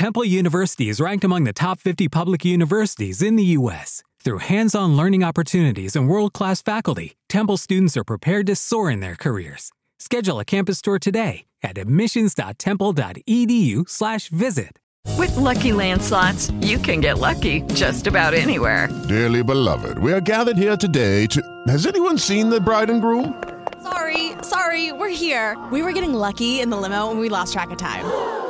Temple University is ranked among the top 50 public universities in the U.S. Through hands on learning opportunities and world class faculty, Temple students are prepared to soar in their careers. Schedule a campus tour today at admissions.temple.edu/slash visit. With lucky landslots, you can get lucky just about anywhere. Dearly beloved, we are gathered here today to. Has anyone seen the bride and groom? Sorry, sorry, we're here. We were getting lucky in the limo and we lost track of time.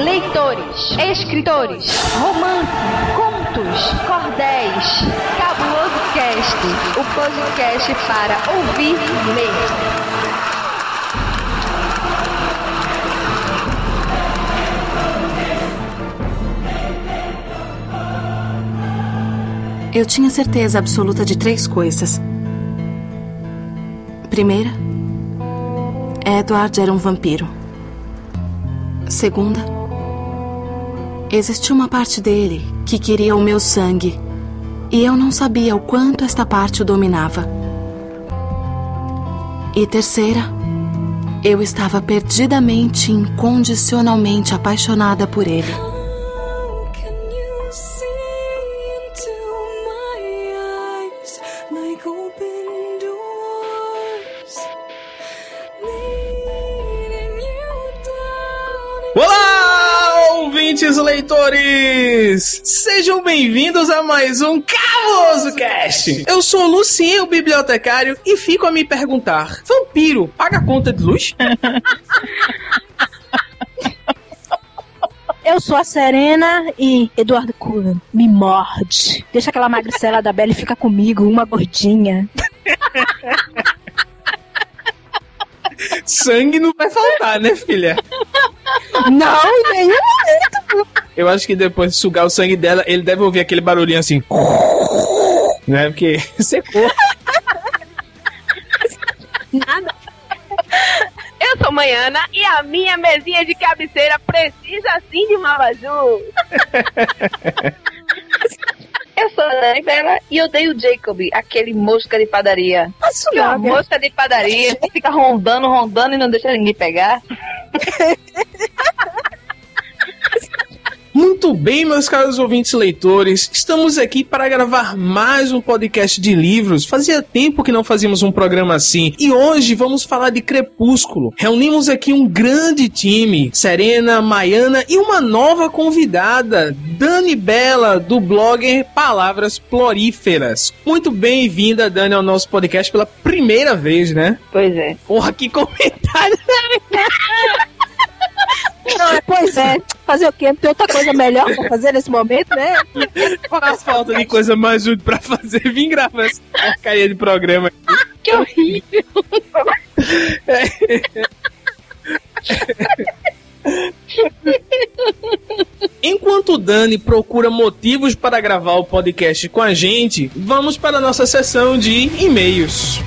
Leitores, escritores, romance, contos, cordéis, Cabuloso Cast, o podcast para ouvir e ler. Eu tinha certeza absoluta de três coisas. Primeira, Edward era um vampiro. Segunda, existia uma parte dele que queria o meu sangue e eu não sabia o quanto esta parte o dominava. E terceira, eu estava perdidamente, incondicionalmente apaixonada por ele. Leitores! Sejam bem-vindos a mais um Cabuloso Cast! Eu sou o Lucinho, o bibliotecário, e fico a me perguntar: vampiro paga a conta de luz? Eu sou a Serena e Eduardo Cullen me morde. Deixa aquela magricela da Bela e fica comigo, uma gordinha. Sangue não vai faltar, né, filha? Não, nenhum. Eu acho que depois de sugar o sangue dela, ele deve ouvir aquele barulhinho assim. Né? Porque secou. Nada. Eu sou Maiana e a minha mesinha de cabeceira precisa sim de uma abajur. Eu sou a Dani Bela e odeio o Jacob, aquele mosca de padaria. Isso Que é uma não, mosca de padaria que fica rondando, rondando e não deixa ninguém pegar. Muito bem, meus caros ouvintes leitores, estamos aqui para gravar mais um podcast de livros. Fazia tempo que não fazíamos um programa assim e hoje vamos falar de Crepúsculo. Reunimos aqui um grande time: Serena, Maiana e uma nova convidada, Dani Bela, do blogger Palavras Floríferas. Muito bem-vinda, Dani, ao nosso podcast pela primeira vez, né? Pois é. Porra, que comentário! Não, é, pois é. Fazer o quê? Não tem outra coisa melhor pra fazer nesse momento, né? Qual a falta de coisa mais útil pra fazer? Vim gravar essa porcaria de programa. Que horrível. Enquanto o Dani procura motivos para gravar o podcast com a gente, vamos para a nossa sessão de e-mails.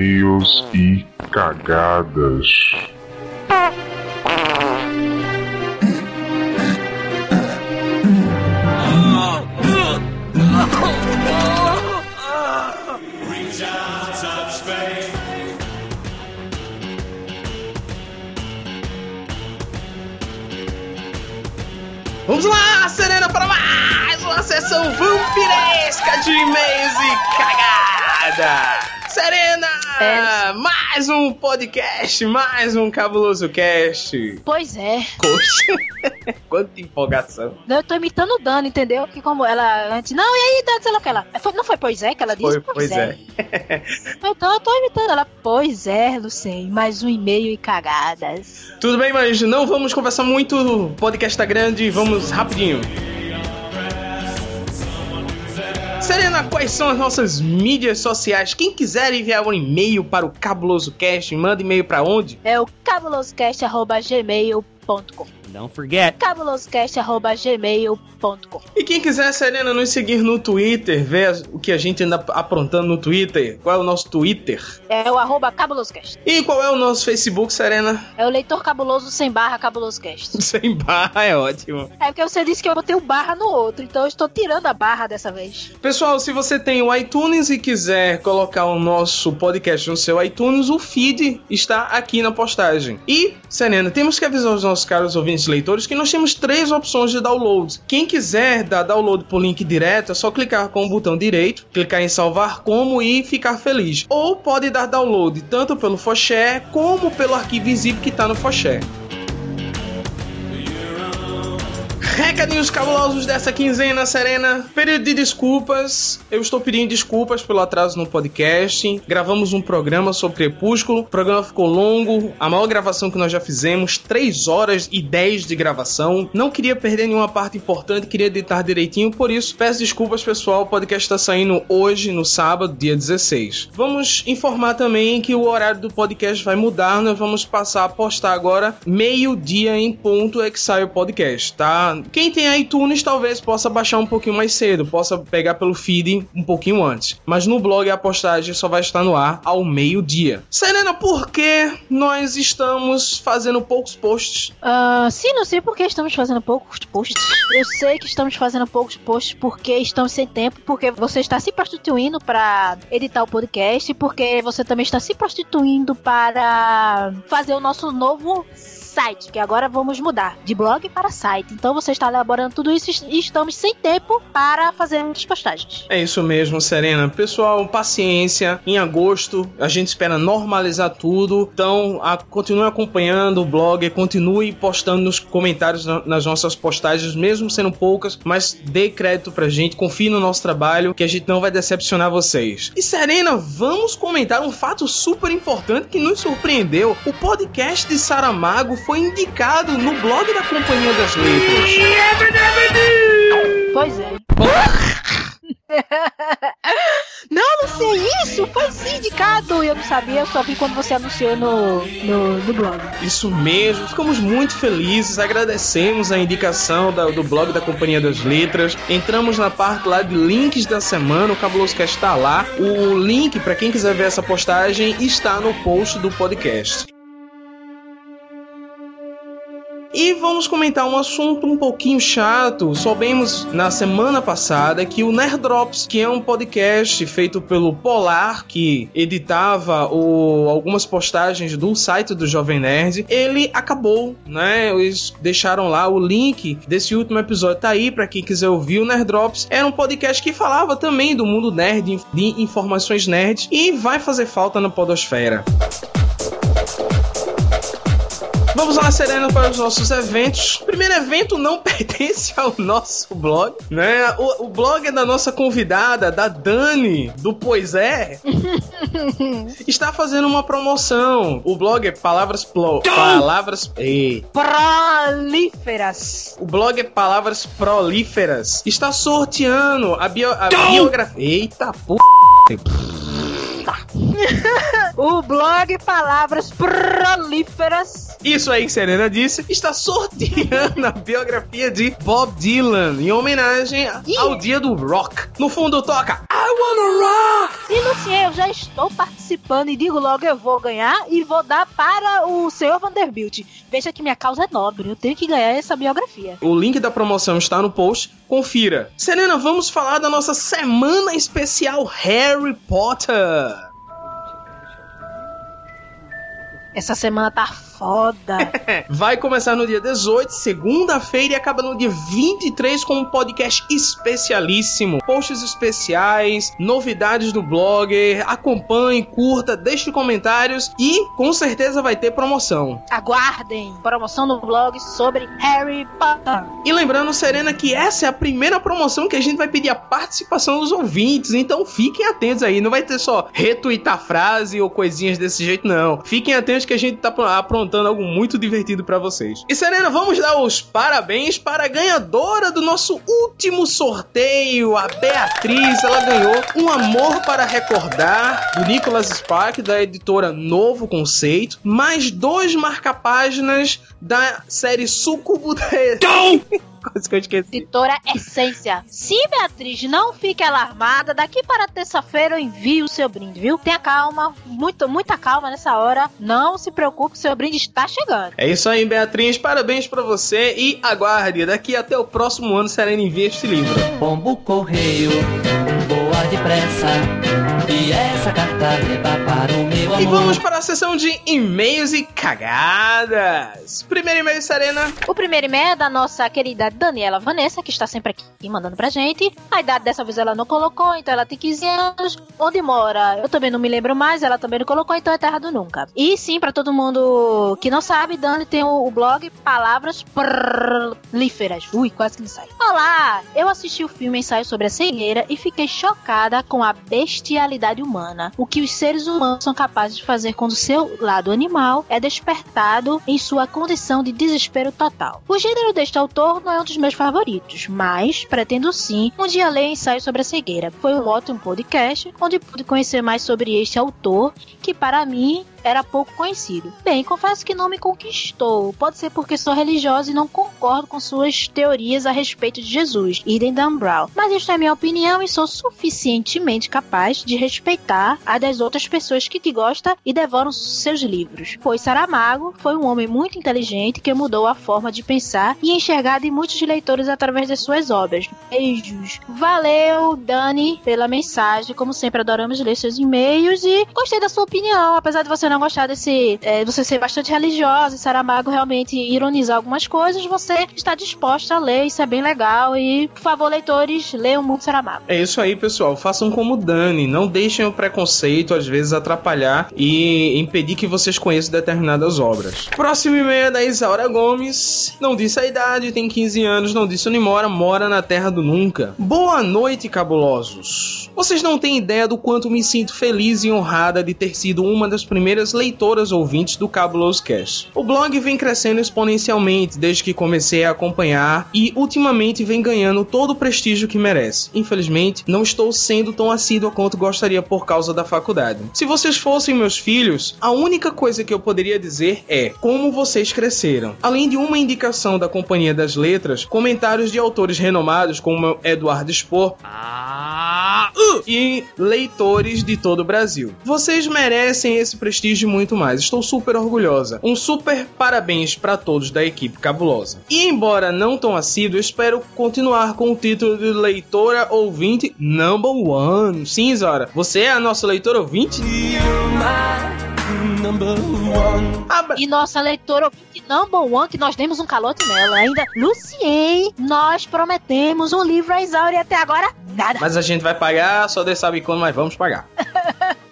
E-mails e cagadas. Vamos lá, Serena, para mais uma sessão vampiresca de e-mails e cagada! Serena, Ah, mais um podcast, mais um cabuloso cast. Pois é. Poxa, quanta empolgação. Eu tô imitando o Dani, entendeu? Que como ela antes. Não, e aí, Dani, sei lá o que ela. Foi, não foi pois é que ela disse? Foi, pois é. Então eu tô imitando ela. Pois é, Lucien. Mais um e-mail e cagadas. Tudo bem, mas não vamos conversar muito. O podcast tá grande, vamos rapidinho. Serena, quais são as nossas mídias sociais? Quem quiser enviar um e-mail para o Cabuloso Cast, manda e-mail para onde? É o cabulosocast.gmail.com Don't forget. cabulosocast.gmail.com E quem quiser, Serena, nos seguir no Twitter, ver o que a gente anda aprontando no Twitter, qual é o nosso Twitter? É o arroba cabulosocast. E qual é o nosso Facebook, Serena? É o leitor cabuloso sem barra cabulosocast. Sem barra, é ótimo. É porque você disse que eu botei o barra no outro, então eu estou tirando a barra dessa vez. Pessoal, se você tem o iTunes e quiser colocar o nosso podcast no seu iTunes, o feed está aqui na postagem. E, Serena, temos que avisar os nossos caros ouvintes leitores que nós temos três opções de download. Quem quiser dar download por link direto, é só clicar com o botão direito, clicar em salvar como e ficar feliz. Ou pode dar download tanto pelo Foshare como pelo arquivo zip que está no Recadinhos cabulosos dessa quinzena, Serena. Período de desculpas. Eu estou pedindo desculpas pelo atraso no podcast. Gravamos um programa sobre Crepúsculo. O programa ficou longo. A maior gravação que nós já fizemos. 3 horas e 10 de gravação. Não queria perder nenhuma parte importante. Queria editar direitinho. Por isso, peço desculpas, pessoal. O podcast está saindo hoje, no sábado, dia 16. Vamos informar também que o horário do podcast vai mudar. Nós vamos passar a postar agora meio-dia em ponto é que sai o podcast, tá? Quem tem iTunes talvez possa baixar um pouquinho mais cedo, possa pegar pelo feed um pouquinho antes. Mas no blog a postagem só vai estar no ar ao meio-dia. Serena, por que nós estamos fazendo poucos posts? Ah, sim, não sei por que estamos fazendo poucos posts. Eu sei que estamos fazendo poucos posts porque estamos sem tempo, porque você está se prostituindo para editar o podcast, porque você também está se prostituindo para fazer o nosso novo site, que agora vamos mudar de blog para site. Então você está elaborando tudo isso e estamos sem tempo para fazermos postagens. É isso mesmo, Serena. Pessoal, paciência. Em agosto a gente espera normalizar tudo. Então, a, continue acompanhando o blog, continue postando nos comentários na- nas nossas postagens, mesmo sendo poucas, mas dê crédito pra gente, confie no nosso trabalho, que a gente não vai decepcionar vocês. E Serena, vamos comentar um fato super importante que nos surpreendeu. O podcast de Saramago foi indicado no blog da Companhia das Letras. Pois é. não, não sei isso, foi sim indicado. Eu não sabia, eu só vi quando você anunciou no, no, no blog. Isso mesmo, ficamos muito felizes, agradecemos a indicação da- do blog da Companhia das Letras. Entramos na parte lá de links da semana, o Cabuloso Cast está lá. O link para quem quiser ver essa postagem está no post do podcast. E vamos comentar um assunto um pouquinho chato. Soubemos na semana passada que o Nerd Drops, que é um podcast feito pelo Polar, que editava o- algumas postagens do site do Jovem Nerd, ele acabou, né? Eles deixaram lá o link desse último episódio. Tá aí pra quem quiser ouvir. O Nerd Drops era um podcast que falava também do mundo nerd, de informações nerds, e vai fazer falta na Podosfera. Vamos lá, Serena, para os nossos eventos. O primeiro evento não pertence ao nosso blog, né? O, o blog é da nossa convidada, da Dani, do Pois É, está fazendo uma promoção. O blog é Palavras Plo... Palavras... Ei. Prolíferas. O blog é Palavras Prolíferas. Está sorteando a, bio... a biografia... Eita, p... o blog Palavras Prolíferas. Isso aí que Serena disse, está sorteando a biografia de Bob Dylan em homenagem ao dia do rock. No fundo toca I wanna rock! E Luciano, eu já estou participando e digo logo eu vou ganhar e vou dar para o senhor Vanderbilt. Veja que minha causa é nobre, eu tenho que ganhar essa biografia. O link da promoção está no post, confira. Serena, vamos falar da nossa semana especial Harry Potter. Essa semana tá foda. Vai começar no dia 18, segunda-feira, e acaba no dia 23 com um podcast especialíssimo. Posts especiais, novidades do blogger. Acompanhe, curta, deixe comentários e com certeza vai ter promoção. Aguardem promoção no blog sobre Harry Potter. E lembrando, Serena, que essa é a primeira promoção que a gente vai pedir a participação dos ouvintes, então fiquem atentos aí. Não vai ter só retweetar frase ou coisinhas desse jeito, não. Fiquem atentos que a gente tá aprontando algo muito divertido para vocês. E Serena, vamos dar os parabéns para a ganhadora do nosso último sorteio, a Beatriz. Ela ganhou Um Amor para Recordar, do Nicholas Spark, da editora Novo Conceito, mais dois marca-páginas da série Sucubo. Coisa que eu esqueci. Editora Essência. Se Beatriz não fica alarmada, daqui para terça-feira eu envio o seu brinde, viu? Tenha calma, muito, muita calma nessa hora. Não se preocupe, seu brinde está chegando. É isso aí, Beatriz. Parabéns para você e aguarde. Daqui até o próximo ano Serena envia este livro. Pombo correio, voa depressa. E essa carta leva para o meu amor. E vamos para a sessão de e-mails e cagadas. Primeiro e-mail, Serena. O primeiro e-mail é da nossa querida Daniela Vanessa, que está sempre aqui mandando pra gente. A idade dessa vez ela não colocou, então ela tem 15 anos. Onde mora? Eu também não me lembro mais, ela também não colocou, então é Terra do Nunca. E sim, para todo mundo que não sabe, Dani tem o, o blog Palavras Prolíferas. Ui, quase que não sai. Olá! Eu assisti o filme Ensaio sobre a Cegueira e fiquei chocada com a bestialidade humana. O que os seres humanos são capazes de fazer quando seu lado animal é despertado em sua condição de desespero total. O gênero deste autor não é um dos meus favoritos, mas pretendo sim um dia ler ensaio sobre a cegueira. Foi um ótimo podcast onde pude conhecer mais sobre este autor, que para mim era pouco conhecido. Bem, confesso que não me conquistou. Pode ser porque sou religiosa e não concordo com suas teorias a respeito de Jesus, Eden Brown. Mas isso é minha opinião e sou suficientemente capaz de respeitar a das outras pessoas que, que gostam e devoram seus livros. Pois Saramago foi um homem muito inteligente que mudou a forma de pensar e enxergar de muitos leitores através de suas obras. Beijos. Valeu, Dani, pela mensagem. Como sempre, adoramos ler seus e-mails e gostei da sua opinião, apesar de você não gostar desse. É, você ser bastante religiosa e Saramago realmente ironizar algumas coisas, você está disposta a ler, isso é bem legal. E, por favor, leitores, leiam muito Saramago. É isso aí, pessoal. Façam como Dani. Não deixem o preconceito, às vezes, atrapalhar e impedir que vocês conheçam determinadas obras. Próximo e-mail é da Isaura Gomes. Não disse a idade, tem 15 anos, não disse onde mora, mora na Terra do Nunca. Boa noite, cabulosos. Vocês não têm ideia do quanto me sinto feliz e honrada de ter sido uma das primeiras leitoras ouvintes do Cabuloso Cast. O blog vem crescendo exponencialmente desde que comecei a acompanhar e ultimamente vem ganhando todo o prestígio que merece. Infelizmente, não estou sendo tão assídua quanto gostaria por causa da faculdade. Se vocês fossem meus filhos, a única coisa que eu poderia dizer é como vocês cresceram. Além de uma indicação da Companhia das Letras, comentários de autores renomados como Eduardo Spohr ah, uh, e leitores de todo o Brasil. Vocês merecem esse prestígio e muito mais. Estou super orgulhosa. Um super parabéns para todos da equipe cabulosa. E embora não tão assíduo, espero continuar com o título de leitora ouvinte number one. Sim, Zora, você é a nossa leitora ouvinte? E nossa leitora ouvinte number one, que nós demos um calote nela ainda. Lucien, nós prometemos um livro a Isaura e até agora nada. Mas a gente vai pagar, só Deus sabe quando, mas vamos pagar.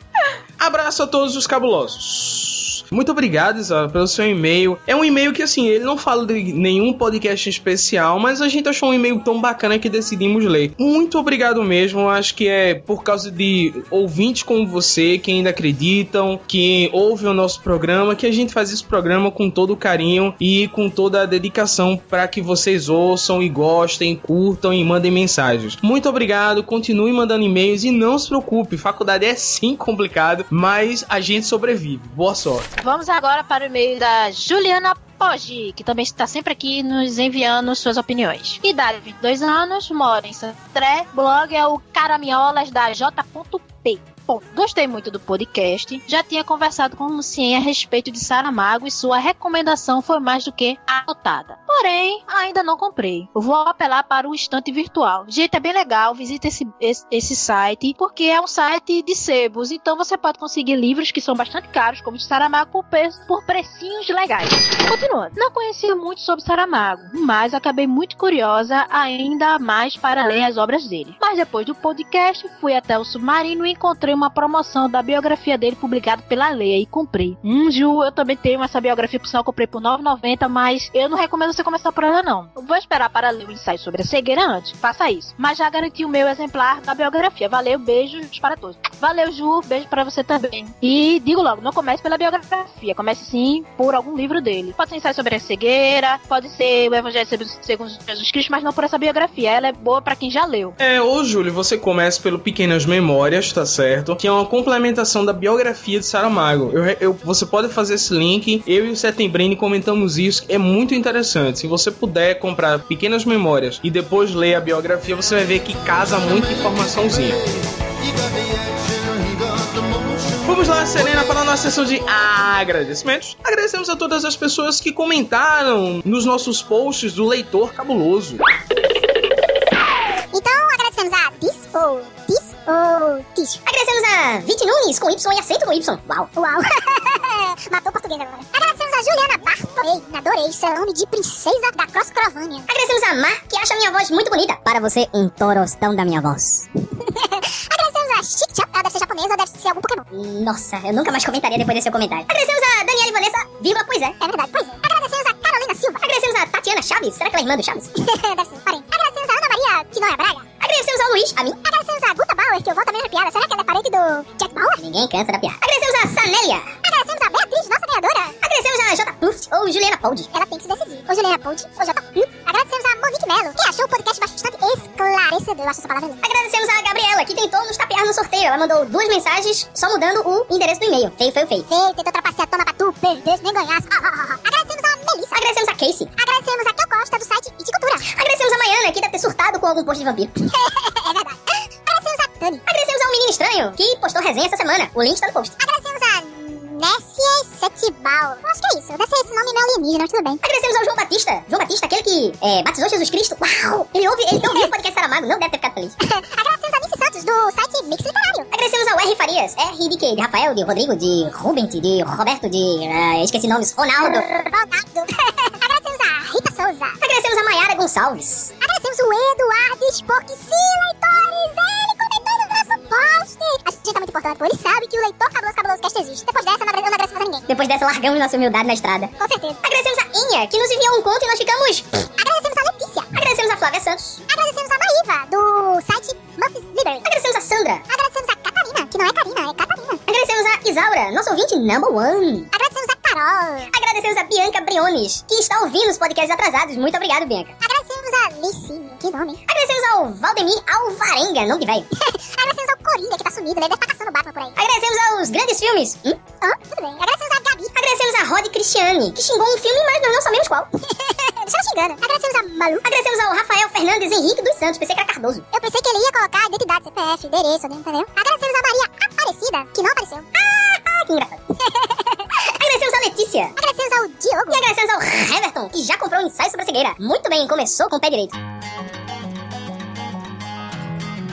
Abraço a todos os cabulosos. Muito obrigado, Isabel, pelo seu e-mail. É um e-mail que, assim, ele não fala de nenhum podcast especial, mas a gente achou um e-mail tão bacana que decidimos ler. Muito obrigado mesmo. Acho que é por causa de ouvintes como você, que ainda acreditam, que ouvem o nosso programa, que a gente faz esse programa com todo o carinho e com toda a dedicação para que vocês ouçam e gostem, curtam e mandem mensagens. Muito obrigado, continue mandando e-mails e não se preocupe, faculdade é sim complicado, mas a gente sobrevive. Boa sorte. Vamos agora para o e-mail da Juliana Poggi, que também está sempre aqui nos enviando suas opiniões. Idade 22 anos, mora em Santré, blog é o Caramiolas da J.P. Bom, gostei muito do podcast. Já tinha conversado com o Lucien a respeito de Saramago e sua recomendação foi mais do que anotada. Porém, ainda não comprei. Vou apelar para o estante virtual. Gente, é bem legal. Visita esse, esse, esse site, porque é um site de sebos. Então você pode conseguir livros que são bastante caros, como de Saramago, por, por precinhos legais. Continuando. Não conhecia muito sobre Saramago, mas acabei muito curiosa ainda mais para ler as obras dele. Mas depois do podcast, fui até o Submarino e encontrei uma promoção da biografia dele publicada pela Leia e comprei. Hum, Ju, eu também tenho essa biografia, por sinal, comprei por 9,90, mas eu não recomendo você começar por ela, não. Vou esperar para ler o ensaio sobre a cegueira antes, faça isso. Mas já garanti o meu exemplar da biografia. Valeu, beijos para todos. Valeu, Ju, beijo para você também. E digo logo, não comece pela biografia, comece sim por algum livro dele. Pode ser ensaio sobre a cegueira, pode ser o Evangelho segundo Jesus Cristo, mas não por essa biografia. Ela é boa para quem já leu. É, ô Júlio, você começa pelo Pequenas Memórias, tá certo? Que é uma complementação da biografia de Saramago. Eu, eu, você pode fazer esse link, eu e o Setembrini comentamos isso, é muito interessante. Se você puder comprar Pequenas Memórias e depois ler a biografia, você vai ver que casa muita informaçãozinha. Vamos lá, Serena, para a nossa sessão de agradecimentos. Agradecemos a todas as pessoas que comentaram nos nossos posts do Leitor Cabuloso. Então, agradecemos a Dispo, Tish. Agradecemos a Vit Nunes com Y e acento com Y. Uau. Uau. Matou o português agora. Agradecemos a Juliana Bartolei. Adorei, seu nome de princesa da Cross Crovânia. Agradecemos a Mar, que acha minha voz muito bonita. Para você, um torostão da minha voz. Agradecemos a Chic Chap. Ela deve ser japonesa ou deve ser algum Pokémon. Nossa, eu nunca mais comentaria depois desse seu comentário. Agradecemos a Daniela e Vanessa, vírgula, pois é. É verdade, pois é. Agradecemos a Carolina Silva. Agradecemos a Tatiana Chaves. Será que ela é irmã do Chaves? deve ser. Agradecemos a Ana Maria Quinoia Braga. Agradecemos ao Luiz, a mim. Agradecemos a Guta Bauer, que eu volto a mesma piada. Será que ela é parente do Jack Bauer? Ninguém cansa da piada. Agradecemos a Sanélia. Agradecemos a Beatriz, nossa ganhadora. Agradecemos a J. Pluft ou Juliana Pold. Ela tem que se decidir. Ou Juliana Pold ou J. Pluft. Agradecemos a Monique Melo, que achou o podcast bastante esclarecedor. Eu acho essa palavra linda. Agradecemos a Gabriela, que tentou nos tapear no sorteio. Ela mandou duas mensagens, só mudando o endereço do e-mail. Feio, feio, feio. Feio, tentou trapacear, toma pra tu, perdesse, nem ganhasse. Ah, ah, ah. Agradecemos a Melissa. Agradecemos a Casey. Agradecemos a Kel Costa, do site It Cultura. Agradecemos a Maiana, que deve ter surtado com algum post de vampiro. É verdade. Agradecemos a Dani. Agradecemos ao Menino Estranho, que postou resenha essa semana. O link tá no post. Agradecemos a Nessie Setibal. Acho que é isso. Deve ser esse nome meio alienígena, mas tudo bem. Agradecemos ao João Batista. João Batista, aquele que é, batizou Jesus Cristo. Uau! Ele ouve, ele não viu o podcast Saramago, não deve ter ficado feliz. Agradecemos a Nice Santos, do site Mix Literário. Agradecemos ao R. Farias. R de quê? De Rafael, de Rodrigo, de Rubens, de Roberto, de... Uh, esqueci nomes. Ronaldo. Ronaldo. Agradecemos a Rita Souza. Agradecemos a Mayara Gonçalves. Agradecemos o Eduardo Spock. Sim, leitores! Ele comentou no nosso post. A gente tá muito importante, ele sabe que o leitor cabuloso cabuloso cast existe. Depois dessa, eu não agradeço mais a ninguém. Depois dessa, largamos nossa humildade na estrada. Com certeza. Agradecemos a Inha, que nos enviou um conto e nós ficamos... Agradecemos a Letícia. Agradecemos a Flávia Santos. Agradecemos a Maíva, do site Muffs Liberty. Agradecemos a Sandra. Agradecemos a Catarina, que não é Karina, é Catarina. Agradecemos a Isaura, nosso ouvinte number one. Agradecemos a Carol. Agradecemos a Bianca Briones, que está ouvindo os podcasts atrasados. Muito obrigado, Bianca. Agradecemos que nome. Agradecemos ao Valdemir Alvarenga, nome de velho. Agradecemos ao Coringa, que tá sumido, ele deve estar tá caçando Batman por aí. Agradecemos aos grandes filmes. Hum? Ah, tudo bem. Agradecemos a Gabi. Agradecemos a Rod Cristiane, que xingou um filme, mas nós não sabemos qual. Deixa ela xingando. Agradecemos a Malu. Agradecemos ao Rafael Fernandes Henrique dos Santos. Pensei que era Cardoso. Eu pensei que ele ia colocar identidade, CPF, endereço, entendeu? Agradecemos a Maria Aparecida, que não apareceu. Ah, ah que engraçado. agradecemos a Letícia. Agradecemos ao Diogo. E agradecemos ao Everton, que já comprou um ensaio sobre a cegueira. Muito bem, começou com o pé direito.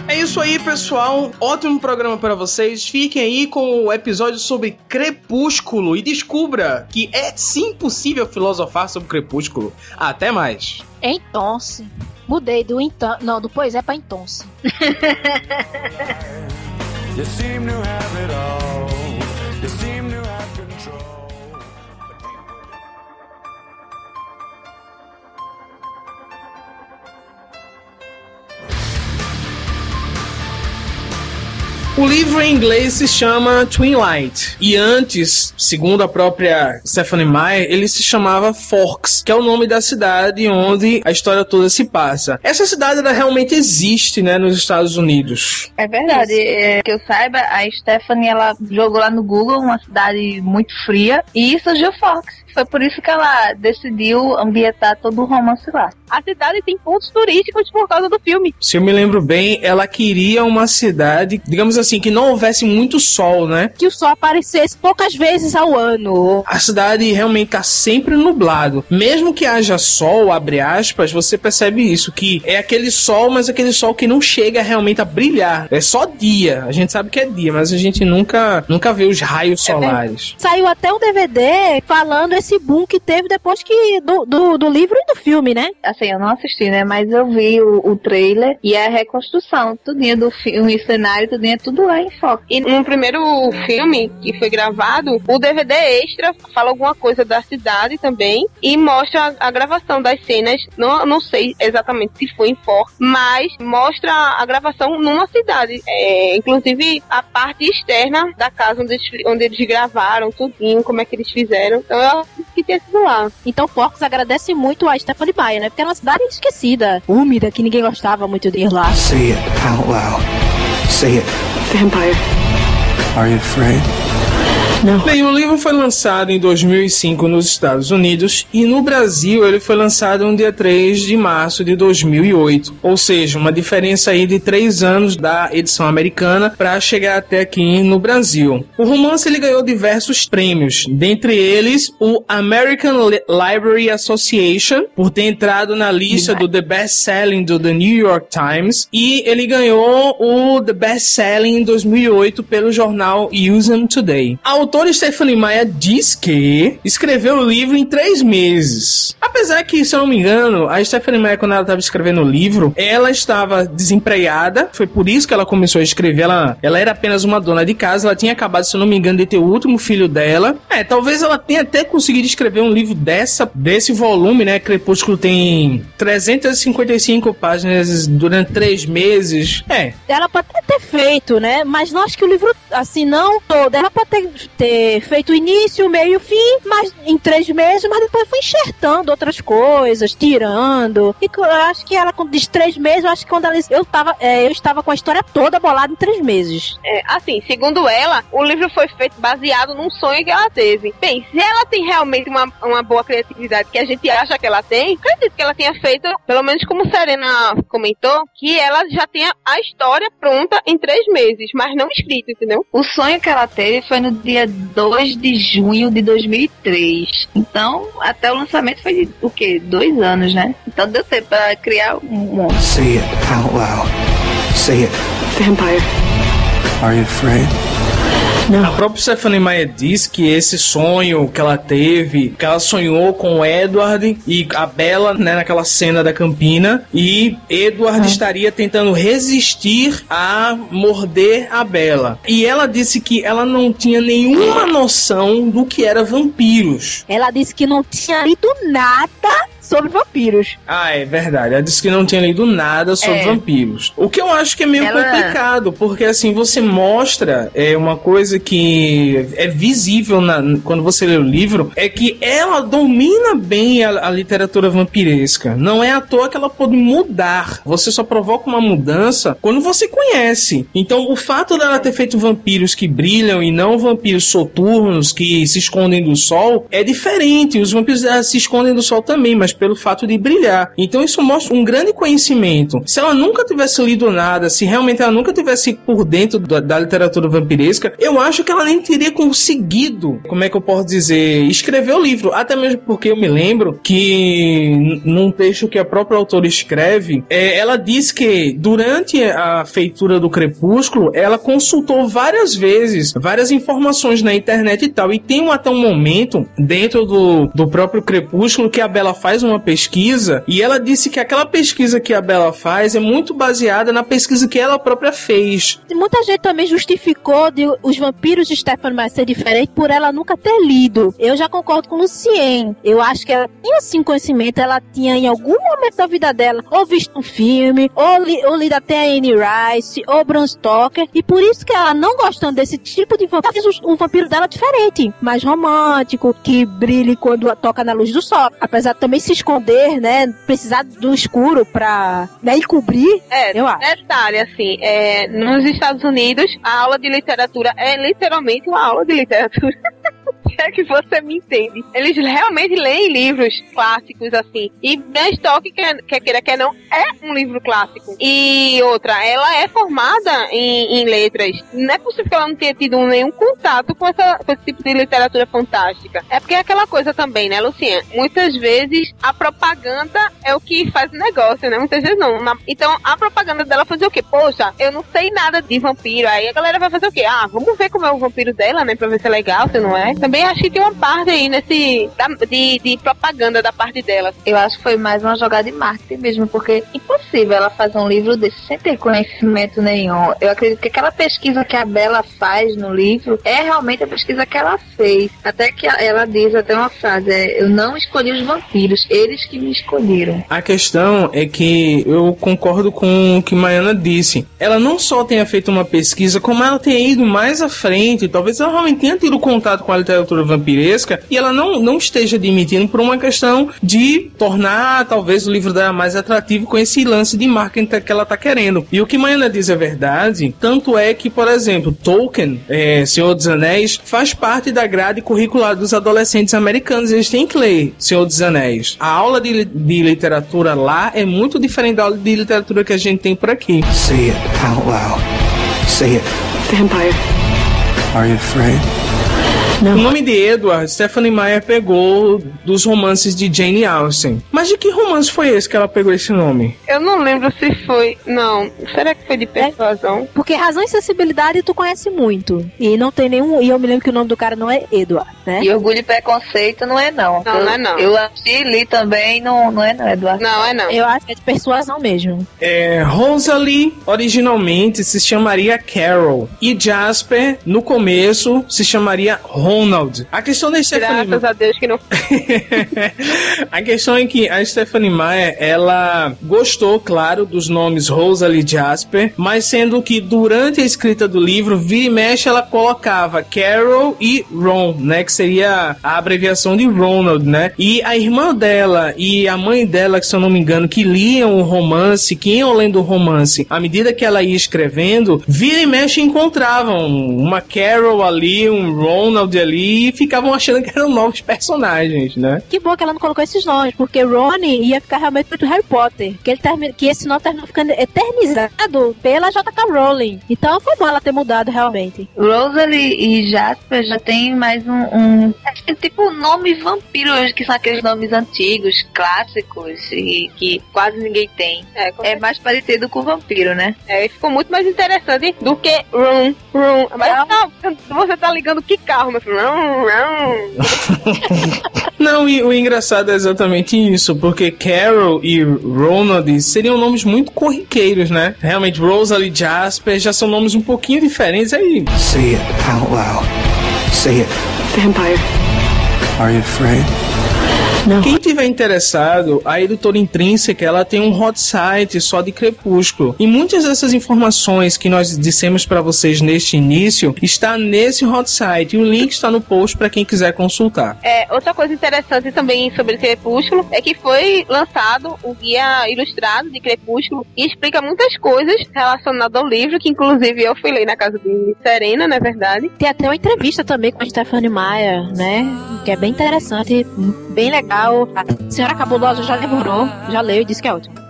É isso aí, pessoal. Ótimo programa para vocês. Fiquem aí com o episódio sobre Crepúsculo e descubra que é sim possível filosofar sobre Crepúsculo. Até mais. Então, mudei do então, não, do pois é para então. you seem to have it all. O livro em inglês se chama Twilight. E antes, segundo a própria Stephanie Meyer, ele se chamava Forks, que é o nome da cidade onde a história toda se passa. Essa cidade ela realmente existe, né, nos Estados Unidos. É verdade. É, que eu saiba, a Stephanie ela jogou lá no Google uma cidade muito fria e surgiu Forks. Foi por isso que ela decidiu ambientar todo o romance lá. A cidade tem pontos turísticos por causa do filme. Se eu me lembro bem, ela queria uma cidade, digamos assim, assim, que não houvesse muito sol, né? Que o sol aparecesse poucas vezes ao ano. A cidade realmente tá sempre nublado. Mesmo que haja sol, abre aspas, você percebe isso, que é aquele sol, mas aquele sol que não chega realmente a brilhar. É só dia. A gente sabe que é dia, mas a gente nunca, nunca vê os raios solares. É, saiu até um DVD falando esse boom que teve depois que do, do, do, livro e do filme, né? Assim, eu não assisti, né? Mas eu vi o, o trailer e a reconstrução, tudinho do filme, o cenário, tudinho é tudo lá em foco. E no primeiro filme que foi gravado, o DVD extra fala alguma coisa da cidade também e mostra a, a gravação das cenas. Não, não sei exatamente se foi em foco, mas mostra a gravação numa cidade. É, inclusive a parte externa da casa onde eles, onde eles gravaram, tudinho, como é que eles fizeram. Então eu acredito que tenha sido lá. Então Forks agradece muito a Stephanie Meyer, né? Porque era uma cidade esquecida, úmida, que ninguém gostava muito de ir lá. Say it out loud. Say it. Vampire. Are you afraid? Não. Bem, o livro foi lançado em 2005 nos Estados Unidos e no Brasil ele foi lançado no dia 3 de março de 2008. Ou seja, uma diferença aí de três anos da edição americana para chegar até aqui no Brasil. O romance ele ganhou diversos prêmios, dentre eles o American Library Association por ter entrado na lista do The Best Selling do The New York Times e ele ganhou o The Best Selling em 2008 pelo jornal Us'em Today. Autora Stephanie Meyer diz que escreveu o livro em três meses. Apesar que, se eu não me engano, a Stephanie Meyer, quando ela estava escrevendo o livro, ela estava desempregada. Foi por isso que ela começou a escrever. Ela, ela era apenas uma dona de casa. Ela tinha acabado, se eu não me engano, de ter o último filho dela. É, talvez ela tenha até conseguido escrever um livro dessa, desse volume, né? Crepúsculo tem 355 páginas durante três meses. É. Ela pode ter feito, né? Mas não acho que o livro, assim, não todo. Ela pode ter ter feito o início, o meio e o fim, mas em três meses, mas depois foi enxertando outras coisas, tirando. E eu acho que ela, quando diz três meses, eu acho que quando ela, eu, tava, é, eu estava com a história toda bolada em três meses. É, assim, segundo ela, o livro foi feito baseado num sonho que ela teve. Bem, se ela tem realmente uma, uma boa criatividade que a gente acha que ela tem, acredito que ela tenha feito, pelo menos como Serena comentou, que ela já tenha a história pronta em três meses, mas não escrito, entendeu? O sonho que ela teve foi no dia 2 de junho de 2003. Então, até o lançamento foi de, o quê? Dois anos, né? Então deu tempo pra criar um monstro. Say it out loud. Say it. Vampire. Are you afraid? Não. A própria Stephanie Meyer diz que esse sonho que ela teve, que ela sonhou com o Edward e a Bella, né, naquela cena da Campina, e Edward ah. estaria tentando resistir a morder a Bella. E ela disse que ela não tinha nenhuma noção do que era vampiros. Ela disse que não tinha lido nada sobre vampiros. Ah, é verdade. Ela disse que não tinha lido nada sobre é. vampiros. O que eu acho que é meio Ela... complicado, porque assim, você mostra é, uma coisa que é visível na, quando você lê o livro, é que ela domina bem a, a literatura vampiresca. Não é à toa que ela pode mudar. Você só provoca uma mudança quando você conhece. Então, o fato dela ter feito vampiros que brilham e não vampiros soturnos que se escondem do sol é diferente. Os vampiros se escondem do sol também, mas pelo fato de brilhar. Então isso mostra um grande conhecimento. Se ela nunca tivesse lido nada, se realmente ela nunca tivesse por dentro da, da literatura vampiresca, eu acho que ela nem teria conseguido, como é que eu posso dizer, escrever o livro. Até mesmo porque eu me lembro que num texto que a própria autora escreve, é, ela diz que durante a feitura do Crepúsculo, ela consultou várias vezes várias informações na internet e tal. E tem até um momento dentro do, do próprio Crepúsculo que a Bela faz uma pesquisa e ela disse que aquela pesquisa que a Bela faz é muito baseada na pesquisa que ela própria fez. Muita gente também justificou de os vampiros de Stephanie Meyer ser diferente por ela nunca ter lido. Eu já concordo com Lucien. Eu acho que ela tinha sim conhecimento, ela tinha em algum momento da vida dela ou visto um filme, ou, li, ou lido até a Anne Rice, ou Bram Stoker, e por isso que ela não gostando desse tipo de vampiro, fez o vampiro dela diferente, mais romântico, que brilhe quando toca na luz do sol. Apesar de também se esconder, né? Precisar do escuro pra né, encobrir. É, eu acho. detalhe, assim, é, nos Estados Unidos, a aula de literatura é literalmente uma aula de literatura. é que você me entende. Eles realmente leem livros clássicos assim. E Ben Stoker, quer, quer queira, quer não, é um livro clássico. E outra, ela é formada em, em letras. Não é possível que ela não tenha tido nenhum contato com, essa, com esse tipo de literatura fantástica. É porque é aquela coisa também, né, Luciana? Muitas vezes a propaganda é o que faz o negócio, né? Muitas vezes não. Na- então a propaganda dela fazia o quê? Poxa, eu não sei nada de vampiro. Aí a galera vai fazer o quê? Ah, vamos ver como é o vampiro dela, né? Pra ver se é legal, se não é. Também acho que tem uma parte aí nesse. da- de, de propaganda da parte dela. Eu acho que foi mais uma jogada de marketing mesmo, porque é impossível ela fazer um livro desse sem ter conhecimento nenhum. Eu acredito que aquela pesquisa que a Bela faz no livro é realmente a pesquisa que ela fez. Até que ela diz até uma frase: é, Eu não escolhi os vampiros, eles que me escolheram. A questão é que eu concordo com o que Maiana disse. Ela não só tenha feito uma pesquisa, como ela tenha ido mais à frente. Talvez ela realmente tenha tido contato com a literatura vampiresca e ela não, não esteja admitindo por uma questão de tornar talvez o livro dela mais atrativo com esse lance de marketing que ela tá querendo. E o que Maiana diz é verdade, tanto é que, por exemplo, Tolkien, é, Senhor dos Anéis, faz parte da grade curricular dos adolescentes americanos. Eles têm que ler Senhor dos Anéis. A aula de, de literatura lá é muito diferente da aula de literatura que a gente tem por aqui. Say it out loud. Say it. Vampire. Are you afraid? O nome de Edward, Stephanie Meyer pegou dos romances de Jane Austen. Mas de que romance foi esse que ela pegou esse nome? Eu não lembro se foi. Não. Será que foi de persuasão? Porque razão e sensibilidade tu conhece muito. E não tem nenhum. E eu me lembro que o nome do cara não é Edward, né? E orgulho e preconceito não é não. Não, eu, não é não. Eu e li também, não, não é não, Eduardo. Não, é não. Eu acho que é de persuasão mesmo. É, Rosalie originalmente se chamaria Carol e Jasper no começo se chamaria Ronald. A questão da Stephanie Graças a Deus que não. A questão é que a Stephanie Meyer, ela gostou, claro, dos nomes Rosalie e Jasper, mas sendo que durante a escrita do livro, vira e mexe, ela colocava Carol e Ron, né, que seria a abreviação de Ronald, né? E a irmã dela e a mãe dela, que se eu não me engano, que liam o romance, que iam lendo o romance, à medida que ela ia escrevendo, vira e mexe encontravam uma Carol ali, um Ronald ali, e ficavam achando que eram novos personagens, né? Que bom que ela não colocou esses nomes, porque Ronnie ia ficar realmente muito Harry Potter. Que, ele termi- que esse nome terminou ficando eternizado pela J.K. Rowling. Então foi bom ela ter mudado realmente. Rosalie e Jasper já tem mais um, um é tipo nome vampiro, que são aqueles nomes antigos, clássicos e que quase ninguém tem. É, É mais parecido com vampiro, né? É, e ficou muito mais interessante do que Rum, Rum. Mas tá, você tá ligando que carro, meu Rum, Rum. Não, e o engraçado é exatamente isso, porque Carol e Ronald seriam nomes muito corriqueiros, né? Realmente, Rosalie e Jasper já são nomes um pouquinho diferentes aí. Say it out loud. Say it. Vampire. Are you afraid? Quem tiver interessado, a editora Intrínseca ela tem um hot site só de Crepúsculo. E muitas dessas informações que nós dissemos para vocês neste início está nesse hot site. E o link está no post para quem quiser consultar. É, outra coisa interessante também sobre Crepúsculo é que foi lançado o guia ilustrado de Crepúsculo e explica muitas coisas relacionadas ao livro, que inclusive eu fui ler na casa de Serena, na verdade. Tem até uma entrevista também com a Stephanie Meyer, né? Que é bem interessante, bem legal. A senhora Cabulosa já lembrou, já leu e disse que é ótimo.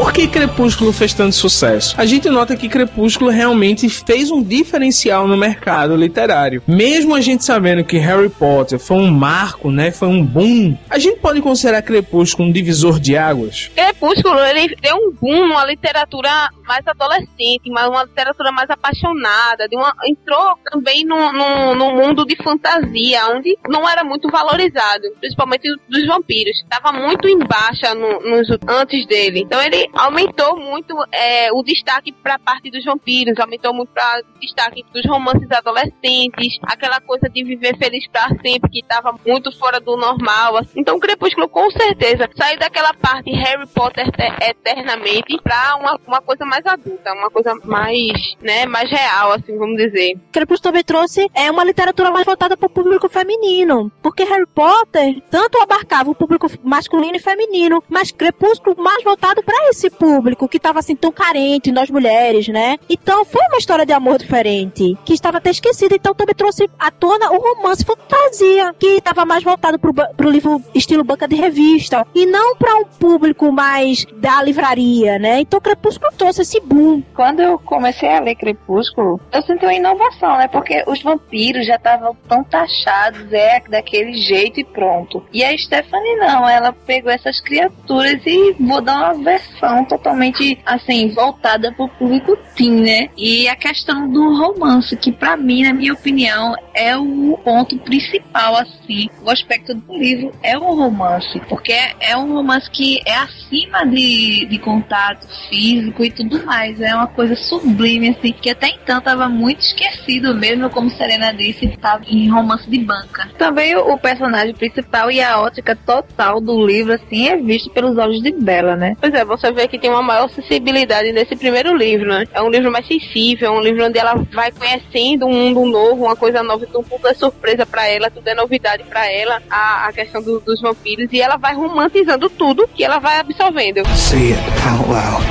Por que Crepúsculo fez tanto sucesso? A gente nota que Crepúsculo realmente fez um diferencial no mercado literário. Mesmo a gente sabendo que Harry Potter foi um marco, né? Foi um boom. A gente pode considerar Crepúsculo um divisor de águas? Crepúsculo, ele deu um boom numa literatura mais adolescente, mas uma literatura mais apaixonada, de uma, entrou também no mundo de fantasia, onde não era muito valorizado, principalmente dos vampiros. Estava muito em baixa no, antes dele. Então ele aumentou muito é, o destaque para a parte dos vampiros, aumentou muito para destaque dos romances adolescentes, aquela coisa de viver feliz para sempre, que estava muito fora do normal. assim. Então o Crepúsculo, com certeza, saiu daquela parte Harry Potter te- eternamente para uma, uma coisa mais adulta, uma coisa mais, né, mais real, assim, vamos dizer. Crepúsculo também trouxe é uma literatura mais voltada para o público feminino, porque Harry Potter tanto abarcava o público masculino e feminino, mas Crepúsculo mais voltado para esse esse público que estava assim tão carente, nós mulheres, né? Então foi uma história de amor diferente, que estava até esquecida, então também trouxe à tona o romance fantasia, que estava mais voltado ba- pro livro estilo banca de revista, e não para um público mais da livraria, né? Então Crepúsculo trouxe esse boom. Quando eu comecei a ler Crepúsculo, eu senti uma inovação, né? Porque os vampiros já estavam tão taxados, é daquele jeito e pronto. E a Stephanie não, ela pegou essas criaturas e dar uma versão totalmente, assim, voltada pro público teen, né? E a questão do romance, que pra mim, na minha opinião, é o ponto principal, assim. O aspecto do livro é o romance, porque é, é um romance que é acima de, de contato físico e tudo mais. É uma coisa sublime, assim, que até então tava muito esquecido mesmo, como Serena disse, tava em romance de banca. Também o, o personagem principal e a ótica total do livro, assim, é visto pelos olhos de Bella, né? Pois é, você vê que tem uma maior sensibilidade nesse primeiro livro, né? É um livro mais sensível, é um livro onde ela vai conhecendo um mundo novo, uma coisa nova, então tudo é surpresa pra ela, tudo é novidade pra ela, a, a questão do- dos vampiros, e ela vai romantizando tudo que ela vai absorvendo. Say it out loud.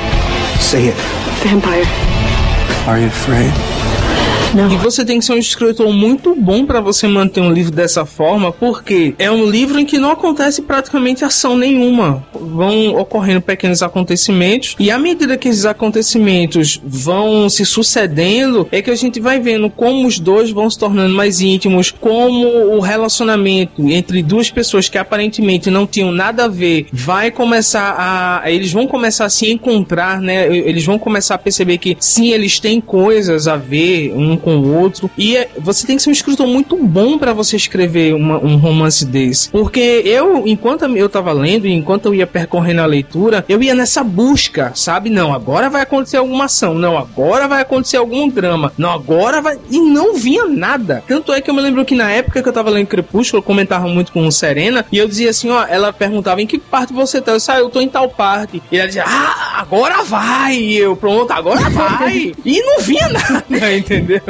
Say it. Vampire. Are you afraid? E você tem que ser um escritor muito bom pra você manter um livro dessa forma, porque é um livro em que não acontece praticamente ação nenhuma. Vão ocorrendo pequenos acontecimentos, e à medida que esses acontecimentos vão se sucedendo, é que a gente vai vendo como os dois vão se tornando mais íntimos, como o relacionamento entre duas pessoas que aparentemente não tinham nada a ver vai começar a. Eles vão começar a se encontrar, né? Eles vão começar a perceber que sim, eles têm coisas a ver um com o outro. E é- você tem que ser um escritor muito bom pra você escrever uma- um romance desse. Porque eu, enquanto eu tava lendo, enquanto eu ia percorrendo a leitura, eu ia nessa busca, sabe? Não, agora vai acontecer alguma ação. Não, agora vai acontecer algum drama. Não, agora vai. E não vinha nada. Tanto é que eu me lembro que na época que eu tava lendo Crepúsculo, eu comentava muito com o Serena, e eu dizia assim, ó, ela perguntava em que parte você tá. Eu disse, ah, eu tô em tal parte. E ela dizia, ah, agora vai! E eu, pronto, agora vai! e não vinha nada, entendeu?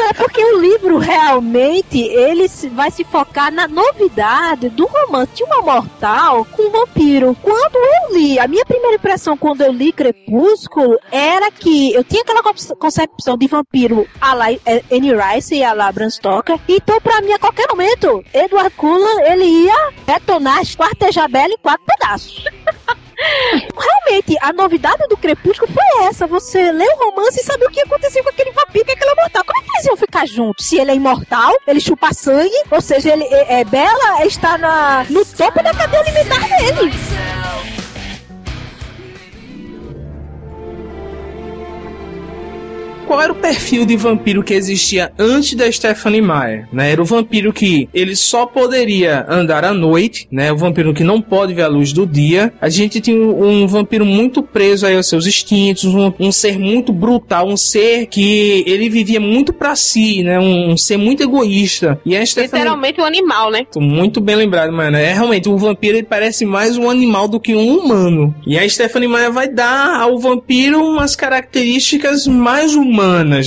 É porque o livro realmente ele vai se focar na novidade do romance de uma mortal com um vampiro. Quando eu li, a minha primeira impressão quando eu li Crepúsculo era que eu tinha aquela conce- concepção de vampiro a la eh, Annie Rice e a la Bram Stoker. Então, pra mim, a qualquer momento, Edward Cullen ele ia detonar, esquartejar Bella em quatro pedaços. Realmente, a novidade do Crepúsculo foi essa: você lê o romance e saber o que aconteceu com aquele vampiro, com aquele mortal. Como é que eles iam ficar juntos? Se ele é imortal, ele chupa sangue, ou seja, ele é, é Bela está na, no topo da cadeia alimentar dele. Qual era o perfil de vampiro que existia antes da Stephanie Meyer? Né? Era o vampiro que ele só poderia andar à noite, né? O vampiro que não pode ver a luz do dia. A gente tinha um, um vampiro muito preso aí aos seus instintos, um, um ser muito brutal, um ser que ele vivia muito pra si, né? Um, um ser muito egoísta. E a Stephanie... Literalmente um animal, né? Tô Muito bem lembrado, mano. É realmente, o vampiro ele parece mais um animal do que um humano. E a Stephanie Meyer vai dar ao vampiro umas características mais humanas,